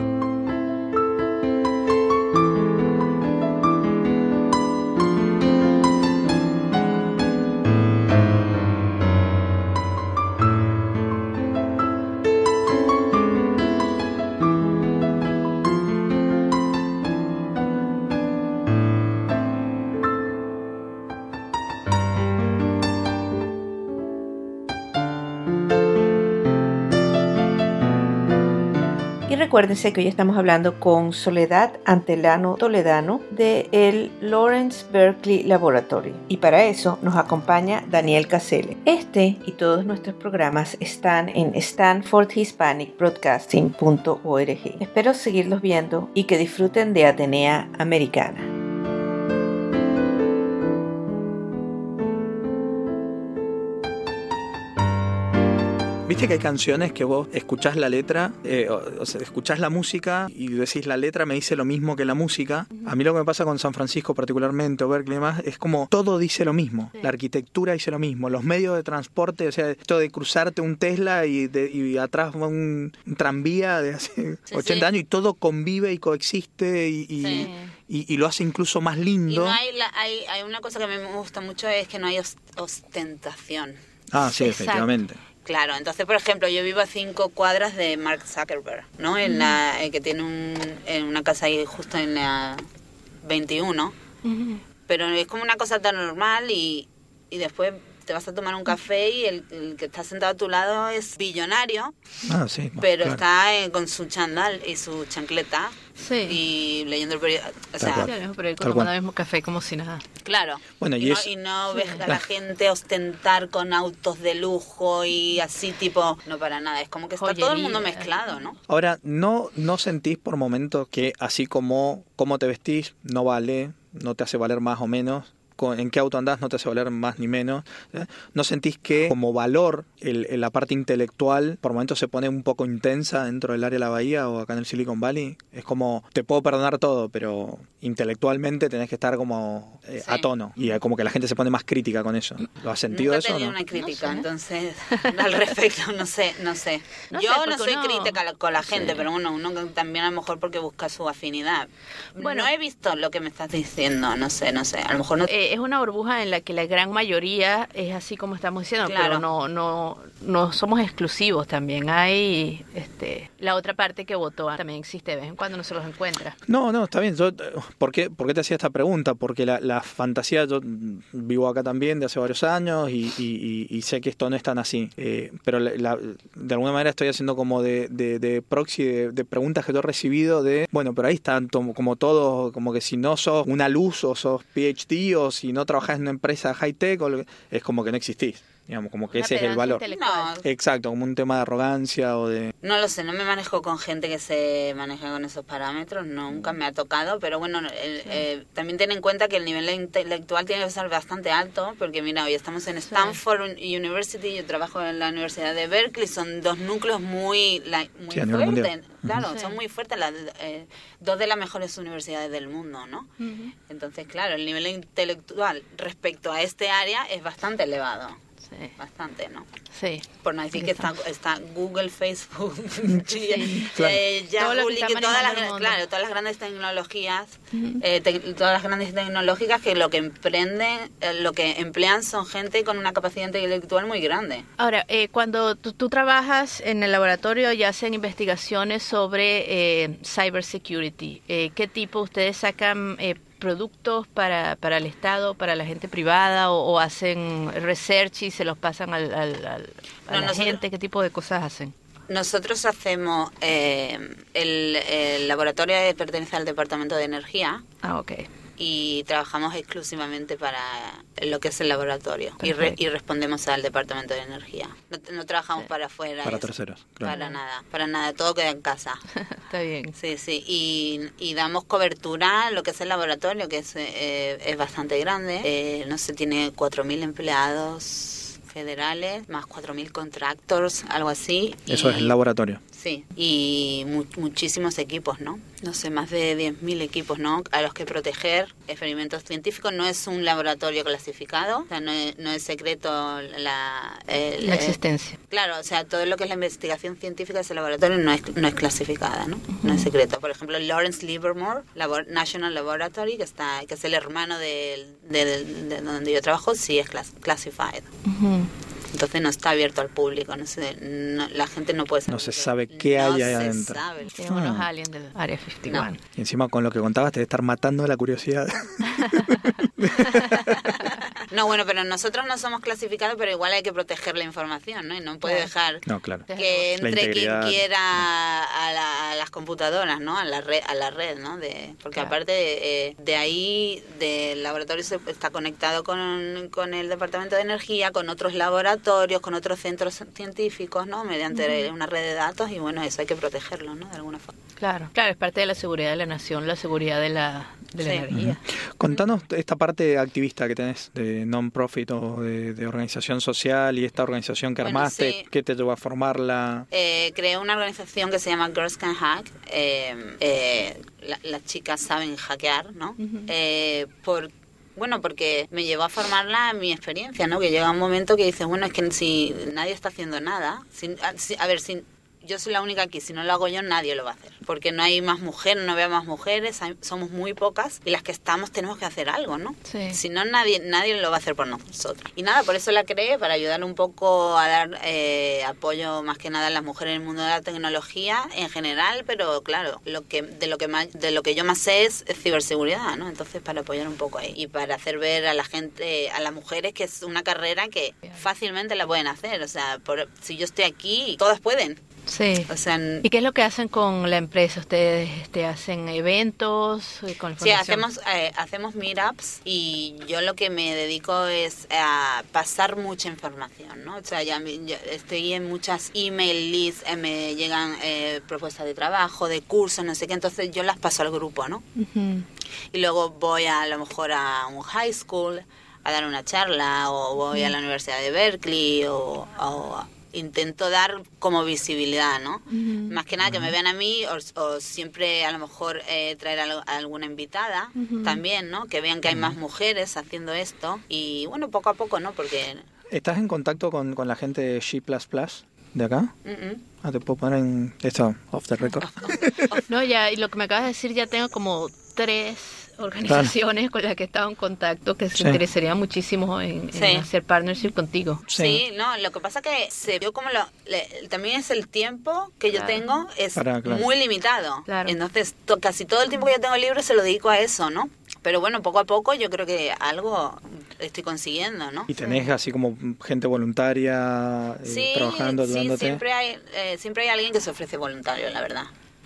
recuérdense que hoy estamos hablando con Soledad Antelano Toledano de el Lawrence Berkeley Laboratory. Y para eso nos acompaña Daniel Casele. Este y todos nuestros programas están en stanfordhispanicbroadcasting.org. Espero seguirlos viendo y que disfruten de Atenea Americana. Viste que hay canciones que vos escuchás la letra, eh, o, o sea, escuchás la música y decís la letra me dice lo mismo que la música. A mí lo que me pasa con San Francisco particularmente, o Berkeley y demás, es como todo dice lo mismo. La arquitectura dice lo mismo. Los medios de transporte, o sea, esto de cruzarte un Tesla y, de- y atrás va un, un tranvía de hace Sí, 80 sí. años y todo convive y coexiste y, y- Sí. y- y lo hace incluso más y lindo. no hay, la- hay, hay una cosa que a mí me gusta mucho es que no hay os- ostentación. Ah, sí, Exacto. efectivamente. Claro, entonces, por ejemplo, yo vivo a cinco cuadras de Mark Zuckerberg, ¿no? En la, eh, que tiene un, en una casa ahí justo en la 21. Ujú. Pero es como una cosa tan normal y, y después te vas a tomar un café y el, el que está sentado a tu lado es billonario, Ah, sí. pero claro. está eh, con su chandal y su chancleta Sí. y leyendo el periódico. O sea. Claro, pero tomando cual. el mismo café como si nada. Claro. Bueno, y y, no, es- y no ves a la gente ostentar con autos de lujo y así tipo, no para nada, es como que está todo el mundo Joyería. mezclado, ¿no? Ahora, ¿no, ¿no sentís por momentos que así como cómo te vestís no vale, no te hace valer más o menos? En qué auto andás no te hace valer más ni menos. ¿eh? ¿No sentís que como valor el, el- la parte intelectual por momentos se pone un poco intensa dentro del área de la bahía o acá en el Silicon Valley? Es como, te puedo perdonar todo, pero intelectualmente tenés que estar como eh, Sí. a tono y eh, como que la gente se pone más crítica con eso. ¿Lo has sentido Nunca he eso o tenido no? una crítica, No sé. entonces al respecto no sé, no sé. No Yo sé, no soy uno- crítica con la gente, Sí. pero uno, uno también a lo mejor porque busca su afinidad. Bueno. no he visto lo que me estás diciendo, no sé, no sé. A lo mejor no. Eh, es una burbuja en la que la gran mayoría es así como estamos diciendo, Claro. pero no, no, no somos exclusivos también. Hay este, la otra parte que votó también existe de vez en cuando no se los encuentra. No, no, está bien. Yo, ¿por, qué, por qué te hacía esta pregunta? Porque la, la fantasía, yo vivo acá también de hace varios años y, y- y- y sé que esto no es tan así. Eh, pero la- la- de alguna manera estoy haciendo como de, de- de proxy de, de preguntas que yo he recibido de, bueno, pero ahí están to- como todos, como que si no sos una luz o sos PhD o si no trabajás en una empresa high tech, o lo que- es como que no existís. Digamos, como que Una ese es el valor. No, Exacto, como un tema de arrogancia o de... No lo sé, no me manejo con gente que se maneja con esos parámetros, nunca me ha tocado, pero bueno, el- eh, también ten en cuenta que el nivel intelectual tiene que ser bastante alto, porque mira, hoy estamos en Stanford University, yo trabajo en la Universidad de Berkeley, son dos núcleos muy, la- muy Sí, fuertes, claro, Sí. son muy fuertes, las, eh, dos de las mejores universidades del mundo, ¿no? Entonces, claro, el nivel intelectual respecto a este área es bastante elevado. Sí. bastante, ¿no? Sí. Por no decir que está, está Google, Facebook, Sí. Claro. eh, Yahoo, que que todas las, claro, todas las grandes tecnologías, eh, todas las grandes tecnológicas que lo que emprenden, eh, lo que emplean son gente con una capacidad intelectual muy grande. Ahora, eh, cuando tú, tú trabajas en el laboratorio y hacen investigaciones sobre eh, cybersecurity, eh, ¿qué tipo ustedes sacan eh, productos para, para el Estado, para la gente privada o, o hacen research y se los pasan al, al- al- a No, la nosotros- gente? ¿Qué tipo de cosas hacen? Nosotros hacemos, eh, el, el laboratorio pertenece al Departamento de Energía Ah, ok. Y trabajamos exclusivamente para lo que es el laboratorio y, re- y respondemos al Departamento de Energía. No, no trabajamos Sí. para afuera. Para eso. terceros, claro. Para nada, para nada, todo queda en casa. Está bien. Sí, sí, y, y damos cobertura a lo que es el laboratorio, que es, eh, es bastante grande. Eh, no sé, tiene 4.000 empleados federales, más 4.000 contractors, algo así. Eso y- es el laboratorio. Sí, y mu- muchísimos equipos, ¿no? No sé, más de 10.000 equipos, ¿no? A los que proteger experimentos científicos. No es un laboratorio clasificado, o sea, no es, no es secreto la... el- La eh, existencia. Claro, o sea, todo lo que es la investigación científica de ese laboratorio no es, no es clasificada, ¿no? No es secreto. Por ejemplo, Lawrence Livermore Labor- National Laboratory, que está que es el hermano de, donde yo trabajo, sí es clas- classified. Ujú. Entonces no está abierto al público, no sé, no- la gente no puede saber. No se sabe qué No hay ahí se adentro. sabe. Unos aliens del Área 51. Y encima con lo que contabas te debe estar matando la curiosidad. No, bueno, pero nosotros no somos clasificados, pero igual hay que proteger la información, ¿no? Y no puede dejar no, claro. que entre quien quiera a, la- a las computadoras, ¿no? A la red, a la red, ¿no? De, porque Claro. aparte de, eh, de ahí, del laboratorio se, está conectado con, con el departamento de energía, con otros laboratorios, con otros centros científicos, ¿no? Mediante una red de datos y bueno, eso hay que protegerlo, ¿no? De alguna forma. Claro, claro, es parte de la seguridad de la nación, la seguridad de la, de la Sí. energía. Contanos esta parte activista que tenés de non-profit o de, de organización social y esta organización que Bueno, armaste, sí. ¿qué te llevó a formarla? Eh, creé una organización que se llama Girls Can Hack. Eh, eh, la- las chicas saben hackear, ¿no? Eh, por, bueno, porque me llevó a formarla mi experiencia, ¿no? Que llega un momento que dices, bueno, es que si nadie está haciendo nada, si- a, a ver, si yo soy la única aquí, si no lo hago yo, nadie lo va a hacer. Porque no hay más mujeres, no veo más mujeres, hay- somos muy pocas y las que estamos tenemos que hacer algo, ¿no? Sí. Si no, nadie, nadie lo va a hacer por nosotros. Y nada, por eso la creé, para ayudar un poco a dar eh, apoyo más que nada a las mujeres en el mundo de la tecnología en general, pero claro, lo que de lo que más, de lo que yo más sé es, es ciberseguridad, ¿no? Entonces para apoyar un poco ahí y para hacer ver a la gente, a las mujeres que es una carrera que fácilmente la pueden hacer, o sea, por, si yo estoy aquí, todas pueden. Sí. O sea, ¿Y qué es lo que hacen con la empresa? ¿Ustedes este, hacen eventos eh, con Sí, hacemos, eh, hacemos meetups y yo lo que me dedico es a pasar mucha información, ¿no? O sea, ya, ya estoy en muchas email lists, eh, me llegan eh, propuestas de trabajo, de cursos, no sé qué, entonces yo las paso al grupo, ¿no? Y luego voy a, a lo mejor a un high school a dar una charla o voy a la Universidad de Berkeley o, o intento dar como visibilidad, ¿no? Más que nada que me vean a mí o, o siempre a lo mejor eh, traer a, a alguna invitada también, ¿no? Que vean que hay más mujeres haciendo esto y bueno, poco a poco, ¿no? Porque... ¿Estás en contacto con, con la gente de G++ de acá? Ah, te puedo poner en esto, off the record. No, ya, y lo que me acabas de decir, ya tengo como tres organizaciones con las que he estado en contacto que se Sí. interesarían muchísimo en, en Sí. hacer partnership contigo. Sí. no, lo que pasa que se vio como lo, le- también es el tiempo que yo tengo es Para, claro. muy limitado. Claro. Entonces, to- casi todo el tiempo que yo tengo libre se lo dedico a eso, ¿no? Pero bueno, poco a poco yo creo que algo estoy consiguiendo, ¿no? ¿Y tenés así como gente voluntaria eh, Sí, trabajando, sí, ayudándote? siempre hay, eh, siempre hay alguien que se ofrece voluntario, la verdad.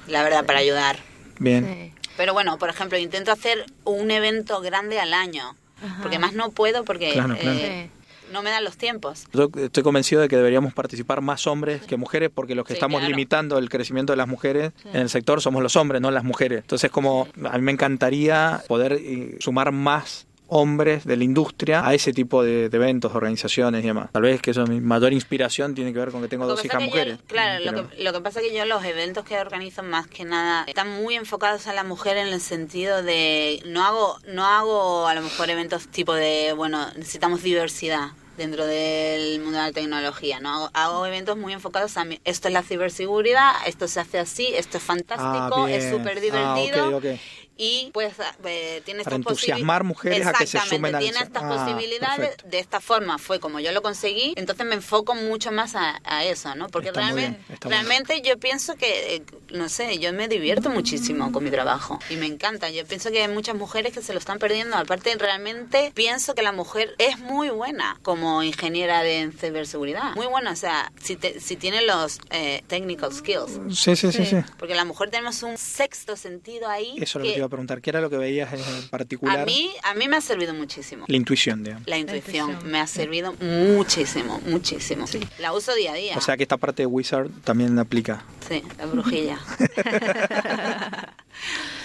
La verdad, para ayudar. Bien. Pero bueno, por ejemplo, intento hacer un evento grande al año. Porque más no puedo porque Claro, claro. eh, no me dan los tiempos. Yo estoy convencido de que deberíamos participar más hombres que mujeres porque los que Sí, estamos claro. limitando el crecimiento de las mujeres en el sector somos los hombres, no las mujeres. Entonces como a mí me encantaría poder eh, sumar más hombres de la industria a ese tipo de, de eventos, organizaciones y demás. Tal vez que eso mi mayor inspiración tiene que ver con que tengo Lo dos que hijas yo- mujeres. claro, lo que, lo que pasa que yo los eventos que organizo más que nada están muy enfocados a la mujer en el sentido de no hago no hago a lo mejor eventos tipo de bueno necesitamos diversidad dentro del mundo de la tecnología, ¿no? Hago, hago eventos muy enfocados a mí. Esto es la ciberseguridad, esto se hace así, esto es fantástico, Ah, es bien. súper Ah, divertido. ok, ok. Y pues eh, tiene Para estas entusiasmar mujeres a que se sumen a tiene eso. estas Ah, posibilidades. perfecto. De esta forma fue como yo lo conseguí, entonces me enfoco mucho más a, a eso, ¿no? Porque Está realmente, bien, bien. realmente yo pienso que, eh, no sé, yo me divierto muchísimo con mi trabajo y me encanta. Yo pienso que hay muchas mujeres que se lo están perdiendo. Aparte, realmente pienso que la mujer es muy buena como ingeniera de ciberseguridad. Muy buena, o sea, si, te- si tiene los eh, technical skills. Sí, sí, sí, sí. Porque la mujer tenemos un sexto sentido ahí. Eso que preguntar. ¿Qué era lo que veías en particular? a mí, a mí me ha servido muchísimo. La intuición, digamos. La intuición intuición. me ha servido muchísimo, muchísimo. La uso día a día. O sea que esta parte de Wizard también aplica. Sí, la brujilla.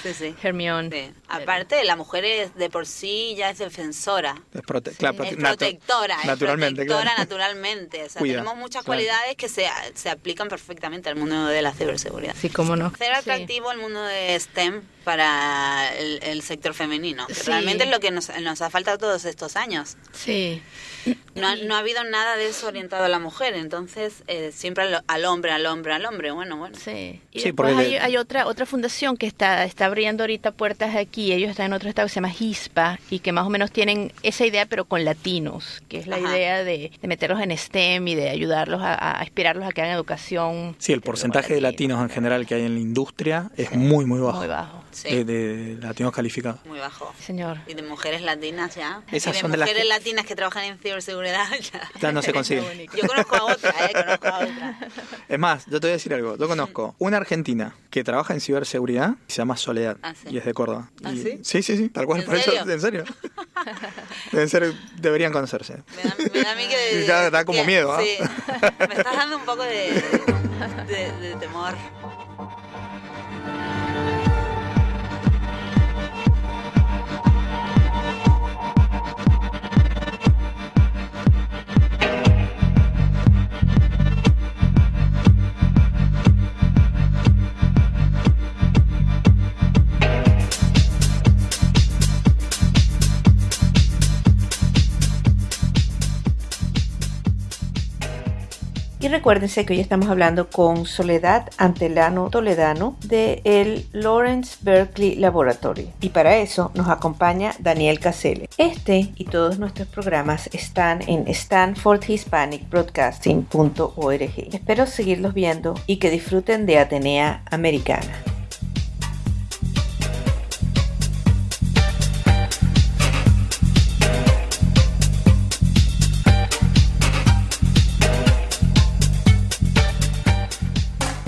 sí, sí. Hermione. Sí. Aparte, la mujer es de por sí ya es defensora. Es, prote- claro, prote- Es natu- protectora, es naturalmente, protectora claro. naturalmente. O sea, Cuida, tenemos muchas claro. cualidades que se, se aplican perfectamente al mundo de la ciberseguridad. Sí, cómo no. Hacer Sí. atractivo el mundo de STEM para el, el sector femenino. que Sí. Realmente es lo que nos, nos ha faltado todos estos años. Sí. No, ha- no ha habido nada de eso orientado a la mujer, entonces eh, siempre al, al hombre, al hombre, al hombre. Bueno, bueno. Sí. Y Sí, después porque hay, hay otra otra fundación que está está abriendo ahorita puertas aquí. Ellos están en otro estado que se llama HISPA y que más o menos tienen esa idea, pero con latinos, que es la Ajá. idea de, de meterlos en STEM y de ayudarlos a, a inspirarlos a que hagan educación. Sí, el porcentaje de latinos en general que hay en la industria es muy, muy bajo. Muy bajo. Sí, De, de latinos calificados. muy bajo. Señor. Y de mujeres latinas ya. Esas y de son de las mujeres que- latinas que trabajan en ciberseguridad ya. Ya no se consigue. Yo conozco a otra, eh, conozco a otra. Es más, yo te voy a decir algo. Yo conozco una argentina que trabaja en ciberseguridad se llama Soledad Ah, sí. y es de Córdoba. ¿Ah, Y- sí? Sí, sí, sí, tal cual. ¿En Por eso- serio? ¿En serio? Deben ser, deberían conocerse. Me da, me da a mí que... Da como que- miedo, ¿ah? Sí, me estás dando un poco de, de, de temor. Y recuérdense que hoy estamos hablando con Soledad Antelano Toledano de el Lawrence Berkeley Laboratory. Y para eso nos acompaña Daniel Casele. Este y todos nuestros programas están en stanfordhispanicbroadcasting.org. Espero seguirlos viendo y que disfruten de Atenea Americana.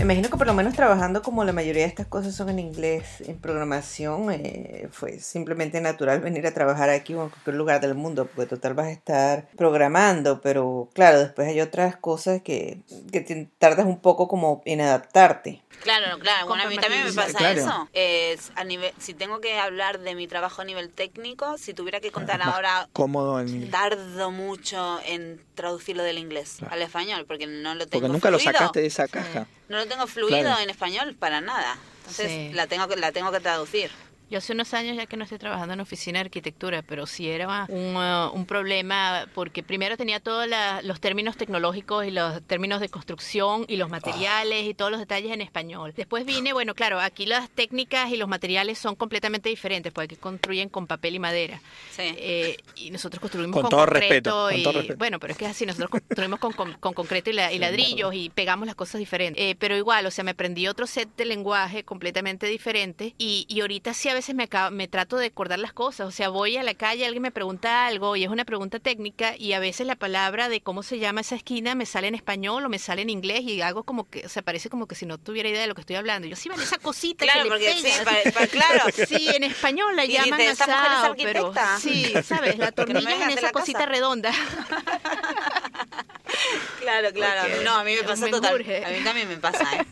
Imagino que por lo menos trabajando como la mayoría de estas cosas son en inglés, en programación, eh, fue simplemente natural venir a trabajar aquí o en cualquier lugar del mundo, porque total vas a estar programando, pero claro, después hay otras cosas que, que tardas un poco como en adaptarte. Claro, claro. Bueno, a mí también me pasa Claro. eso. Es a nivel, si tengo que hablar de mi trabajo a nivel técnico, si tuviera que contar ahora cómodo en tardo mucho en traducirlo del inglés Claro. al español porque no lo tengo Porque nunca lo sacaste de esa caja. no lo tengo fluido Claro. en español para nada entonces Sí. la tengo que la tengo que traducir Yo hace unos años ya que no estoy trabajando en oficina de arquitectura, pero sí era un, uh, un problema porque primero tenía todos los términos tecnológicos y los términos de construcción y los materiales y todos los detalles en español. Después vine, bueno, claro, aquí las técnicas y los materiales son completamente diferentes porque aquí construyen con papel y madera. sí Eh, y nosotros construimos Con con, todo concreto respeto, con y todo respeto. bueno pero es que es así nosotros construimos con, con- con concreto y, la- y ladrillos y pegamos las cosas diferentes Eh, pero igual o sea me aprendí otro set de lenguaje completamente diferente y, y ahorita sí a veces me acabo- me trato de acordar las cosas o sea voy a la calle alguien me pregunta algo y es una pregunta técnica y a veces la palabra de cómo se llama esa esquina me sale en español o me sale en inglés y hago como que o sea parece como que si no tuviera idea de lo que estoy hablando Y yo sí vale esa cosita claro que le porque sí pegas". pa- pa- claro Sí, en español la Y llaman dice, "Esta mujer es asado, pero arquitecta". sí, sabes, la no tornilla es vengas en esa cosita casa. redonda. claro claro Porque no a mí me pasa me total a mí también me pasa ¿eh?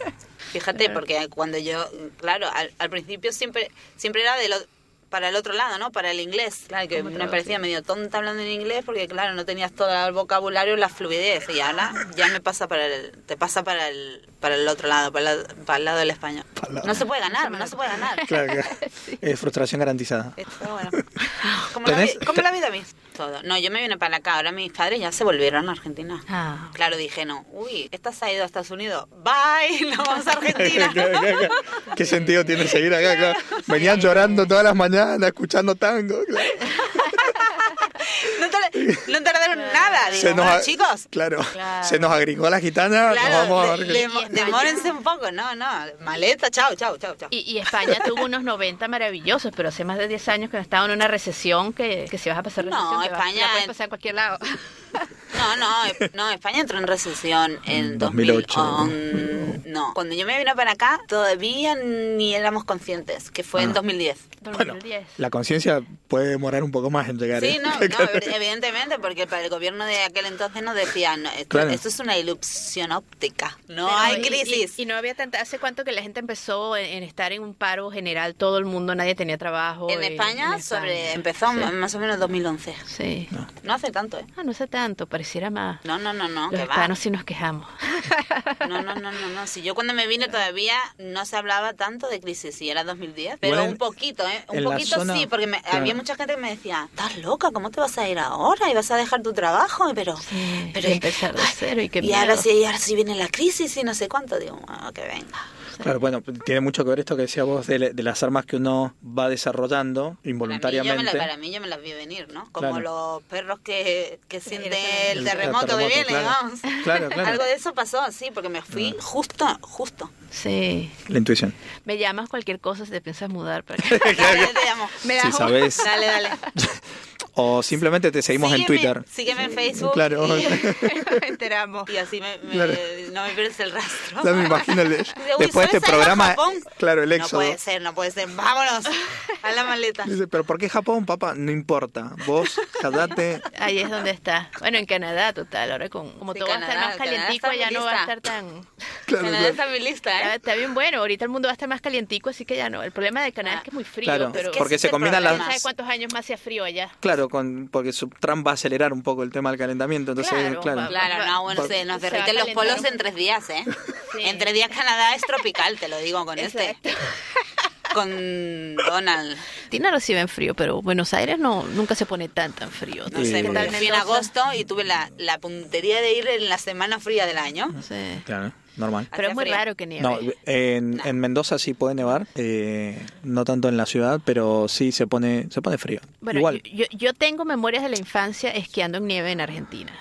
Fíjate porque cuando yo claro al, al principio siempre siempre era de lo para el otro lado, ¿no? Para el inglés. Claro, que ¿Cómo me parecía medio tonta hablando en inglés porque, claro, no tenías todo el vocabulario, la fluidez. Y ahora ya me pasa para el, te pasa para el, para el otro lado, para el, para el lado del español. No se puede ganar, no se puede ganar. Claro, frustración garantizada. Pero bueno, como la, ¿Tenés- vi- como la vida misma. Todo. No, yo me vine para acá, ahora mis padres ya se volvieron a Argentina. Ah, Claro, dije, no, uy, esta se ha ido a Estados Unidos, bye, nos vamos a Argentina. ¿Qué sentido tiene seguir acá? Claro. Venían llorando todas las mañanas, escuchando tango. claro. no, tar- no tardaron nada, digo, bueno, chicos, Claro, Claro. se nos agregó la gitana. nos claro, vamos a de- Argentina. de- demórense un poco, no, no, maleta, chao, chao, chao, chao. Y, y España tuvo unos 90 maravillosos, pero hace más de 10 años que estaba en una recesión que, que si vas a pasar No, recesión, vas- España la puedes pasar en cualquier lado. No, no, no, España entró en recesión en 2008. 2008. No, cuando yo me vine para acá todavía ni éramos conscientes, que fue en Ah. 2010. 2010. La conciencia puede demorar un poco más en llegar. Sí, ¿eh? no, no, ev- evidentemente, porque para el gobierno de aquel entonces nos decían, no, esto, Claro. esto es una ilusión óptica, no Pero, hay y- crisis. Y, y no había tanta. ¿Hace cuánto que la gente empezó en, en estar en un paro general? Todo el mundo, nadie tenía trabajo. en España, en sobre empezó Sí. más o menos 2011. Sí. No hace tanto, ¿eh? Ah, no sé tanto, pareciera más. No, no, no, no, Los que va. hispanos sí nos quejamos. No, no, no, no, no. Si yo cuando me vine todavía no se hablaba tanto de crisis, sí, era 2010, pero un poquito, ¿eh? Un poquito zona- sí, porque me- claro. había mucha gente que me decía, estás loca, ¿cómo te vas a ir ahora? ¿Y vas a dejar tu trabajo? Pero, Sí, pero y empezar de cero y ahora sí, y ahora sí viene la crisis y no sé cuánto. Digo, "Ah, que venga. Claro, bueno, tiene mucho que ver esto que decía vos de, de las armas que uno va desarrollando Para mí, involuntariamente. la, para mí yo me las vi venir, ¿no? Como Claro. los perros que, que sienten el El terremoto, que terremoto, viene, claro. vamos. Claro, claro. Algo de eso pasó, sí, porque me fui justo, justo. Sí. La intuición. Me llamas cualquier cosa si te piensas mudar para acá. Dale, te llamo. Me Si sabes. Dale, dale. O simplemente te seguimos en Twitter. Sígueme en Facebook. Claro. Y, Me enteramos. y así me, me- Claro. no me pierdes el rastro. Ya me imagino el- después de este ¿sabes programa, Japón? claro, el No éxodo. puede ser, no puede ser. Vámonos a la maleta. Dice, pero ¿por qué Japón, papá? No importa. Vos, quedate. Ahí es donde está. Bueno, en Canadá, total. Ahora con, como Sí, todo va a estar más calientico, ya no va a estar tan... Claro, Canadá claro. está mi lista, ¿eh? Está bien bueno, ahorita el mundo va a estar más calientico, así que ya no. El problema de Canadá Ah. es que es muy frío, Claro, pero... que porque se combinan las... ¿Sabe cuántos años más sea frío allá? Claro, con, porque su Trump va a acelerar un poco el tema del calentamiento, entonces, Claro, claro. no, bueno, se nos se derriten los polos en tres días, ¿eh? Sí. En tres días Canadá es tropical, te lo digo con este. Con Donald. Tina recibe en frío, pero Buenos Aires no nunca se pone tan tan frío. No Sí, sé, porque- porque fui en agosto y tuve la, la puntería de ir en la semana fría del año. Sí. Claro, normal. Pero es muy frío. raro que nieve. No, en, en Mendoza sí puede nevar, eh, no tanto en la ciudad, pero sí se pone se pone frío. Bueno, Igual. Yo, yo, yo tengo memorias de la infancia esquiando en nieve en Argentina,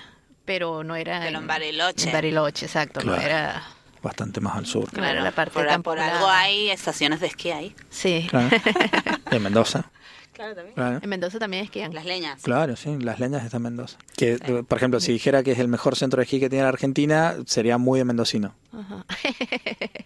pero no era Pero en Bariloche. En Bariloche, exacto, no Claro. era... Bastante más al sur. Claro, la parte por, por algo hay estaciones de esquí ahí. Sí. Claro. En Mendoza. Claro, también. Claro. En Mendoza también esquían. Las leñas. Claro, sí, las leñas están en Mendoza. Que, por ejemplo, si dijera que es el mejor centro de esquí que tiene la Argentina, sería muy de mendocino. Ajá.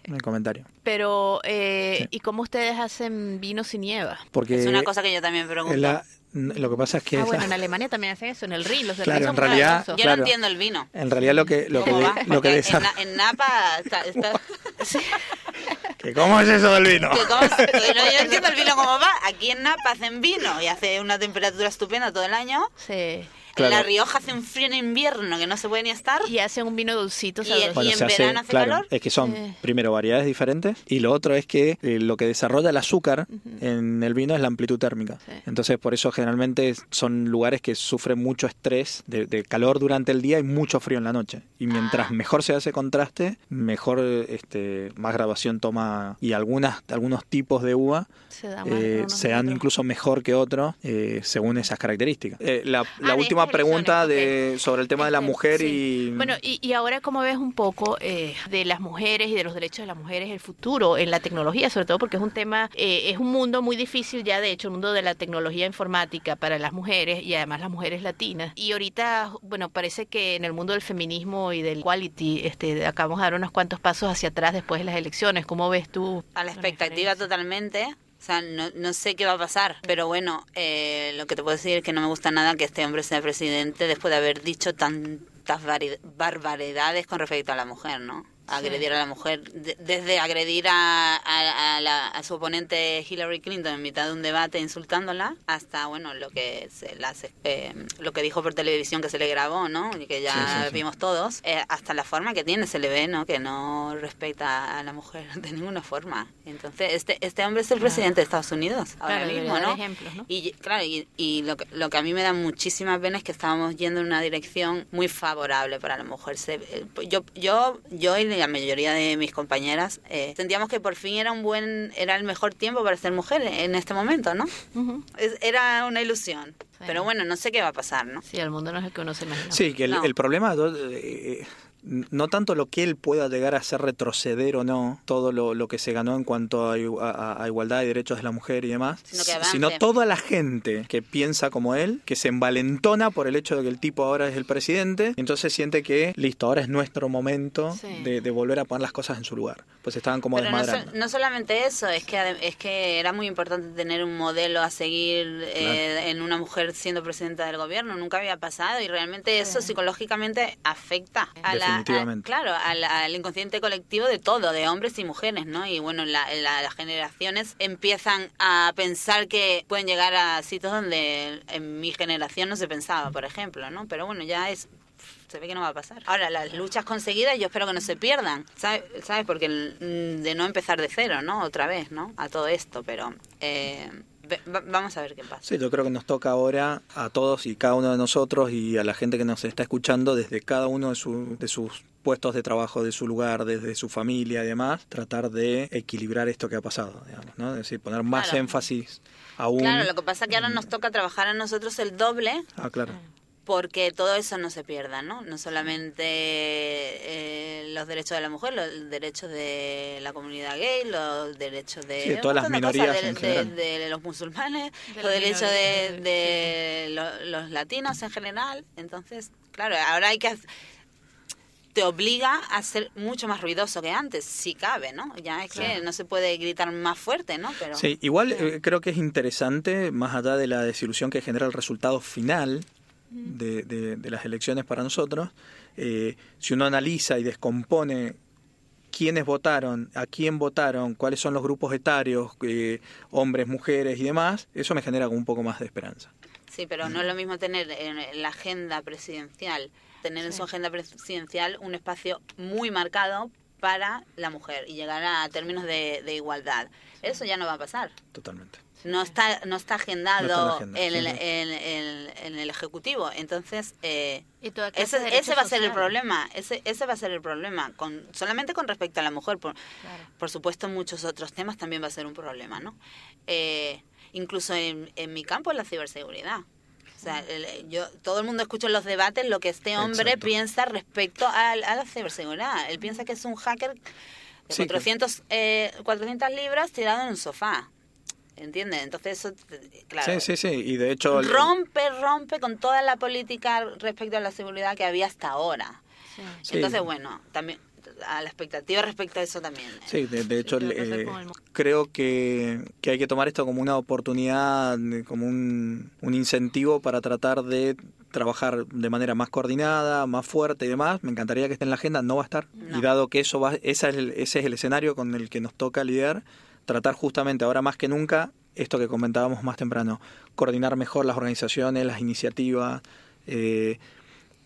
En el comentario. Pero, eh, Sí. ¿y cómo ustedes hacen vino sin nieva? Porque Es una cosa que yo también pregunto. la- lo que pasa es que Ah, esa- bueno, en Alemania también hacen eso, en el Rin. Los del Claro, Rin en son realidad- maravillosos. Yo claro. no entiendo el vino. en realidad lo que lo que, lo que en, Na- en Napa está, está- que ¿Cómo es eso del vino? cómo no, yo no entiendo el vino cómo va. Aquí en Napa hacen vino y hace una temperatura estupenda todo el año. Sí. Claro. La Rioja hace un frío en invierno que no se puede ni estar. Y hacen un vino dulcito, Y el- Bueno, en se hace, verano hace claro, calor. es que son primero variedades diferentes y lo otro es que eh, lo que desarrolla el azúcar en el vino es la amplitud térmica. Sí. Entonces por eso generalmente son lugares que sufren mucho estrés de, de calor durante el día y mucho frío en la noche. Y mientras Ah. mejor se hace contraste, mejor este más graduación toma y algunas algunos tipos de uva se eh, se dan incluso mejor que otros eh, según esas características. Eh, la la Ah, última pregunta de sobre el tema de la mujer sí. y Bueno, y, y ahora cómo ves un poco eh, de las mujeres y de los derechos de las mujeres, el futuro en la tecnología, sobre todo porque es un tema, eh, es un mundo muy difícil ya, de hecho, el mundo de la tecnología informática para las mujeres y además las mujeres latinas. Y ahorita, bueno, parece que en el mundo del feminismo y del equality, este, acabamos de dar unos cuantos pasos hacia atrás después de las elecciones. ¿Cómo ves tú? A la expectativa totalmente. O sea, no, no sé qué va a pasar. Pero bueno, eh, lo que te puedo decir es que no me gusta nada que este hombre sea presidente después de haber dicho tantas barbaridades con respecto a la mujer, ¿no? Agredir a la mujer, de- desde agredir a, a- a la- a su oponente Hillary Clinton en mitad de un debate insultándola, hasta bueno lo que se las, eh, lo que dijo por televisión que se le grabó, ¿no? Y que ya Sí, sí, sí. vimos todos, eh, hasta la forma que tiene se le ve, ¿no? Que no respeta a la mujer de ninguna forma. Entonces este este hombre es el presidente de Estados Unidos ahora Claro, mismo, ¿no? ejemplos, ¿no? Y claro, y, y lo, que, lo que a mí me da muchísima pena es que estábamos yendo en una dirección muy favorable para la mujer. Se- eh, yo, yo, yo la mayoría de mis compañeras eh, sentíamos que por fin era un buen, era el mejor tiempo para ser mujer en este momento, ¿no? Ujú. Es- era una ilusión. Sí. Pero bueno, no sé qué va a pasar, ¿no? Sí, el mundo no es el que uno se imagina. Sí, que el, No. el problema eh, no tanto lo que él pueda llegar a hacer retroceder o no, todo lo, lo que se ganó en cuanto a, a- a igualdad y derechos de la mujer y demás, Sino que avance. sino toda la gente que piensa como él, que se envalentona por el hecho de que el tipo ahora es el presidente, y entonces siente que, listo, ahora es nuestro momento Sí. de, de volver a poner las cosas en su lugar. Pues estaban como Pero no, desmadrando. so- no solamente eso, es que es que era muy importante tener un modelo a seguir eh, en una mujer siendo presidenta del gobierno. Nunca había pasado y realmente eso psicológicamente afecta a la, a- claro, al, al inconsciente colectivo de todo, de hombres y mujeres, ¿no? Y bueno, la- la- las generaciones empiezan a pensar que pueden llegar a sitios donde en mi generación no se pensaba, por ejemplo, ¿no? Pero bueno, ya es se ve que no va a pasar. Ahora, las luchas conseguidas yo espero que no se pierdan, ¿sabes? ¿Sabes? Porque de no empezar de cero, ¿no? Otra vez, ¿no? A todo esto, pero eh, va- vamos a ver qué pasa. Sí, yo creo que nos toca ahora a todos y cada uno de nosotros y a la gente que nos está escuchando desde cada uno de, su- de sus puestos de trabajo, de su lugar, desde su familia y demás, tratar de equilibrar esto que ha pasado, digamos, ¿no? Es decir, poner más Claro. énfasis aún. Claro, lo que pasa es que ahora nos toca trabajar a nosotros el doble Ah, claro. Porque todo eso no se pierda, ¿no? No solamente eh, los derechos de la mujer, los derechos de la comunidad gay, los derechos de, Sí, de todas las cosas, minorías de, en de- general. de los musulmanes, los derechos de, los latinos en general. Entonces, claro, ahora hay que te obliga a ser mucho más ruidoso que antes, si cabe, ¿no? Ya es que no se puede gritar más fuerte, ¿no? Pero Sí, igual eh, creo que es interesante, más allá de la desilusión que genera el resultado final de, de- de las elecciones para nosotros, eh, si uno analiza y descompone quiénes votaron, a quién votaron, cuáles son los grupos etarios, eh, hombres, mujeres y demás, eso me genera como un poco más de esperanza. Sí, pero no es lo mismo tener en la agenda presidencial, tener en su agenda presidencial un espacio muy marcado para la mujer y llegar a términos de, de igualdad. Eso ya no va a pasar. Totalmente. No está, no está agendado No está en la agenda, en, sí, el, sí. en- en- en el Ejecutivo. Entonces, eh, Y de ese, ese va a ser el problema. Ese, ese va a ser el problema. Con, solamente con respecto a la mujer. Por, Claro. por supuesto, muchos otros temas también va a ser un problema, ¿no? Eh, incluso en, en mi campo, en la ciberseguridad. O sea, el- yo, todo el mundo escucha en los debates lo que este hombre Exacto. piensa respecto a, a la ciberseguridad. Él piensa que es un hacker de Sí, que- 400, eh, 400 libras tirado en un sofá. ¿Entiendes? Entonces eso, eh, claro, Sí, sí, sí. Y de hecho... rompe, rompe con toda la política respecto a la seguridad que había hasta ahora. Sí. Sí. Entonces, bueno, también a la expectativa respecto a eso también. eh. Sí, de, de hecho, ¿qué va a pasar eh, el creo que, que hay que tomar esto como una oportunidad, como un, un incentivo para tratar de trabajar de manera más coordinada, más fuerte y demás. Me encantaría que esté en la agenda, no va a estar. No. Y dado que eso va, esa es el- ese es el escenario con el que nos toca lidiar, tratar justamente ahora más que nunca esto que comentábamos más temprano, coordinar mejor las organizaciones, las iniciativas, eh,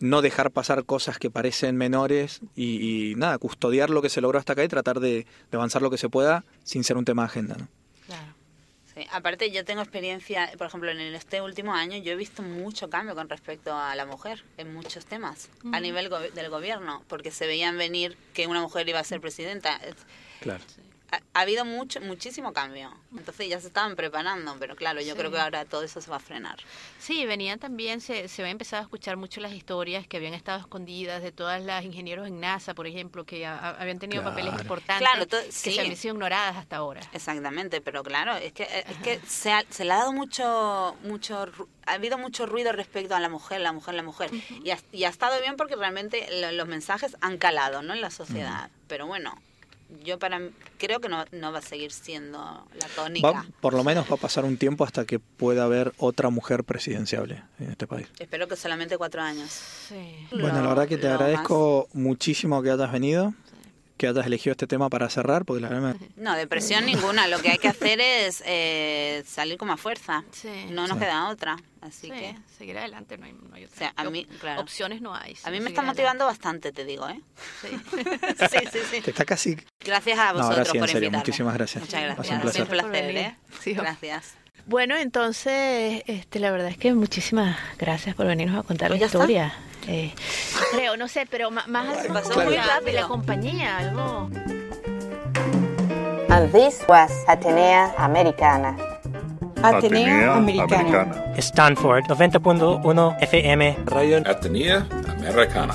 no dejar pasar cosas que parecen menores y, y nada, custodiar lo que se logró hasta acá y tratar de, de avanzar lo que se pueda sin ser un tema de agenda. ¿no? Claro. Sí, Aparte, yo tengo experiencia, por ejemplo, en este último año, yo he visto mucho cambio con respecto a la mujer en muchos temas, a nivel go- del gobierno, porque se veían venir que una mujer iba a ser presidenta. Es- Claro. Ha, ha habido mucho, muchísimo cambio. Entonces ya se estaban preparando, pero claro, yo Sí. creo que ahora todo eso se va a frenar. Sí, venían también, se, se había empezado a escuchar mucho las historias que habían estado escondidas de todas las ingenieros en NASA, por ejemplo, que a- a- habían tenido Claro. papeles importantes Claro, to- que se habían sido ignoradas hasta ahora. Exactamente, pero claro, es que es que se, ha, se le ha dado mucho mucho ha habido mucho ruido respecto a la mujer, la mujer, la mujer. y, ha, y ha estado bien porque realmente lo- los mensajes han calado, ¿no? en la sociedad. Pero bueno, yo para creo que no, no va a seguir siendo la tónica. Va- por lo menos va a pasar un tiempo hasta que pueda haber otra mujer presidenciable en este país. Espero que solamente cuatro años. Sí. Bueno, la Lo- verdad que te agradezco muchísimo que hayas venido. Que hayas elegido este tema para cerrar, porque la verdad No, depresión ninguna. Lo que hay que hacer es eh, salir con más fuerza. Sí. No nos Sí. queda otra. Así Sí, que seguir adelante, no hay, no hay otra. O sea, a mí, claro. Opciones no hay. a mí me está motivando bastante, te digo, ¿eh? Sí. Sí, sí, sí. Te está casi... Gracias a No, vosotros ahora sí, en por serio, invitarme. muchísimas gracias. Muchas Ha gracias. un sido un placer. placer, Por venir. ¿eh? Sí. Gracias. Bueno, entonces, este, la verdad es que muchísimas gracias por venirnos a contar Pues la ya está. Eh, creo, no sé, pero más así pasó muy de la- de rápido. la compañía, algo. And this was Atenea Americana. Atenea Americana. Stanford 90.1 FM. Radio Atenea Americana.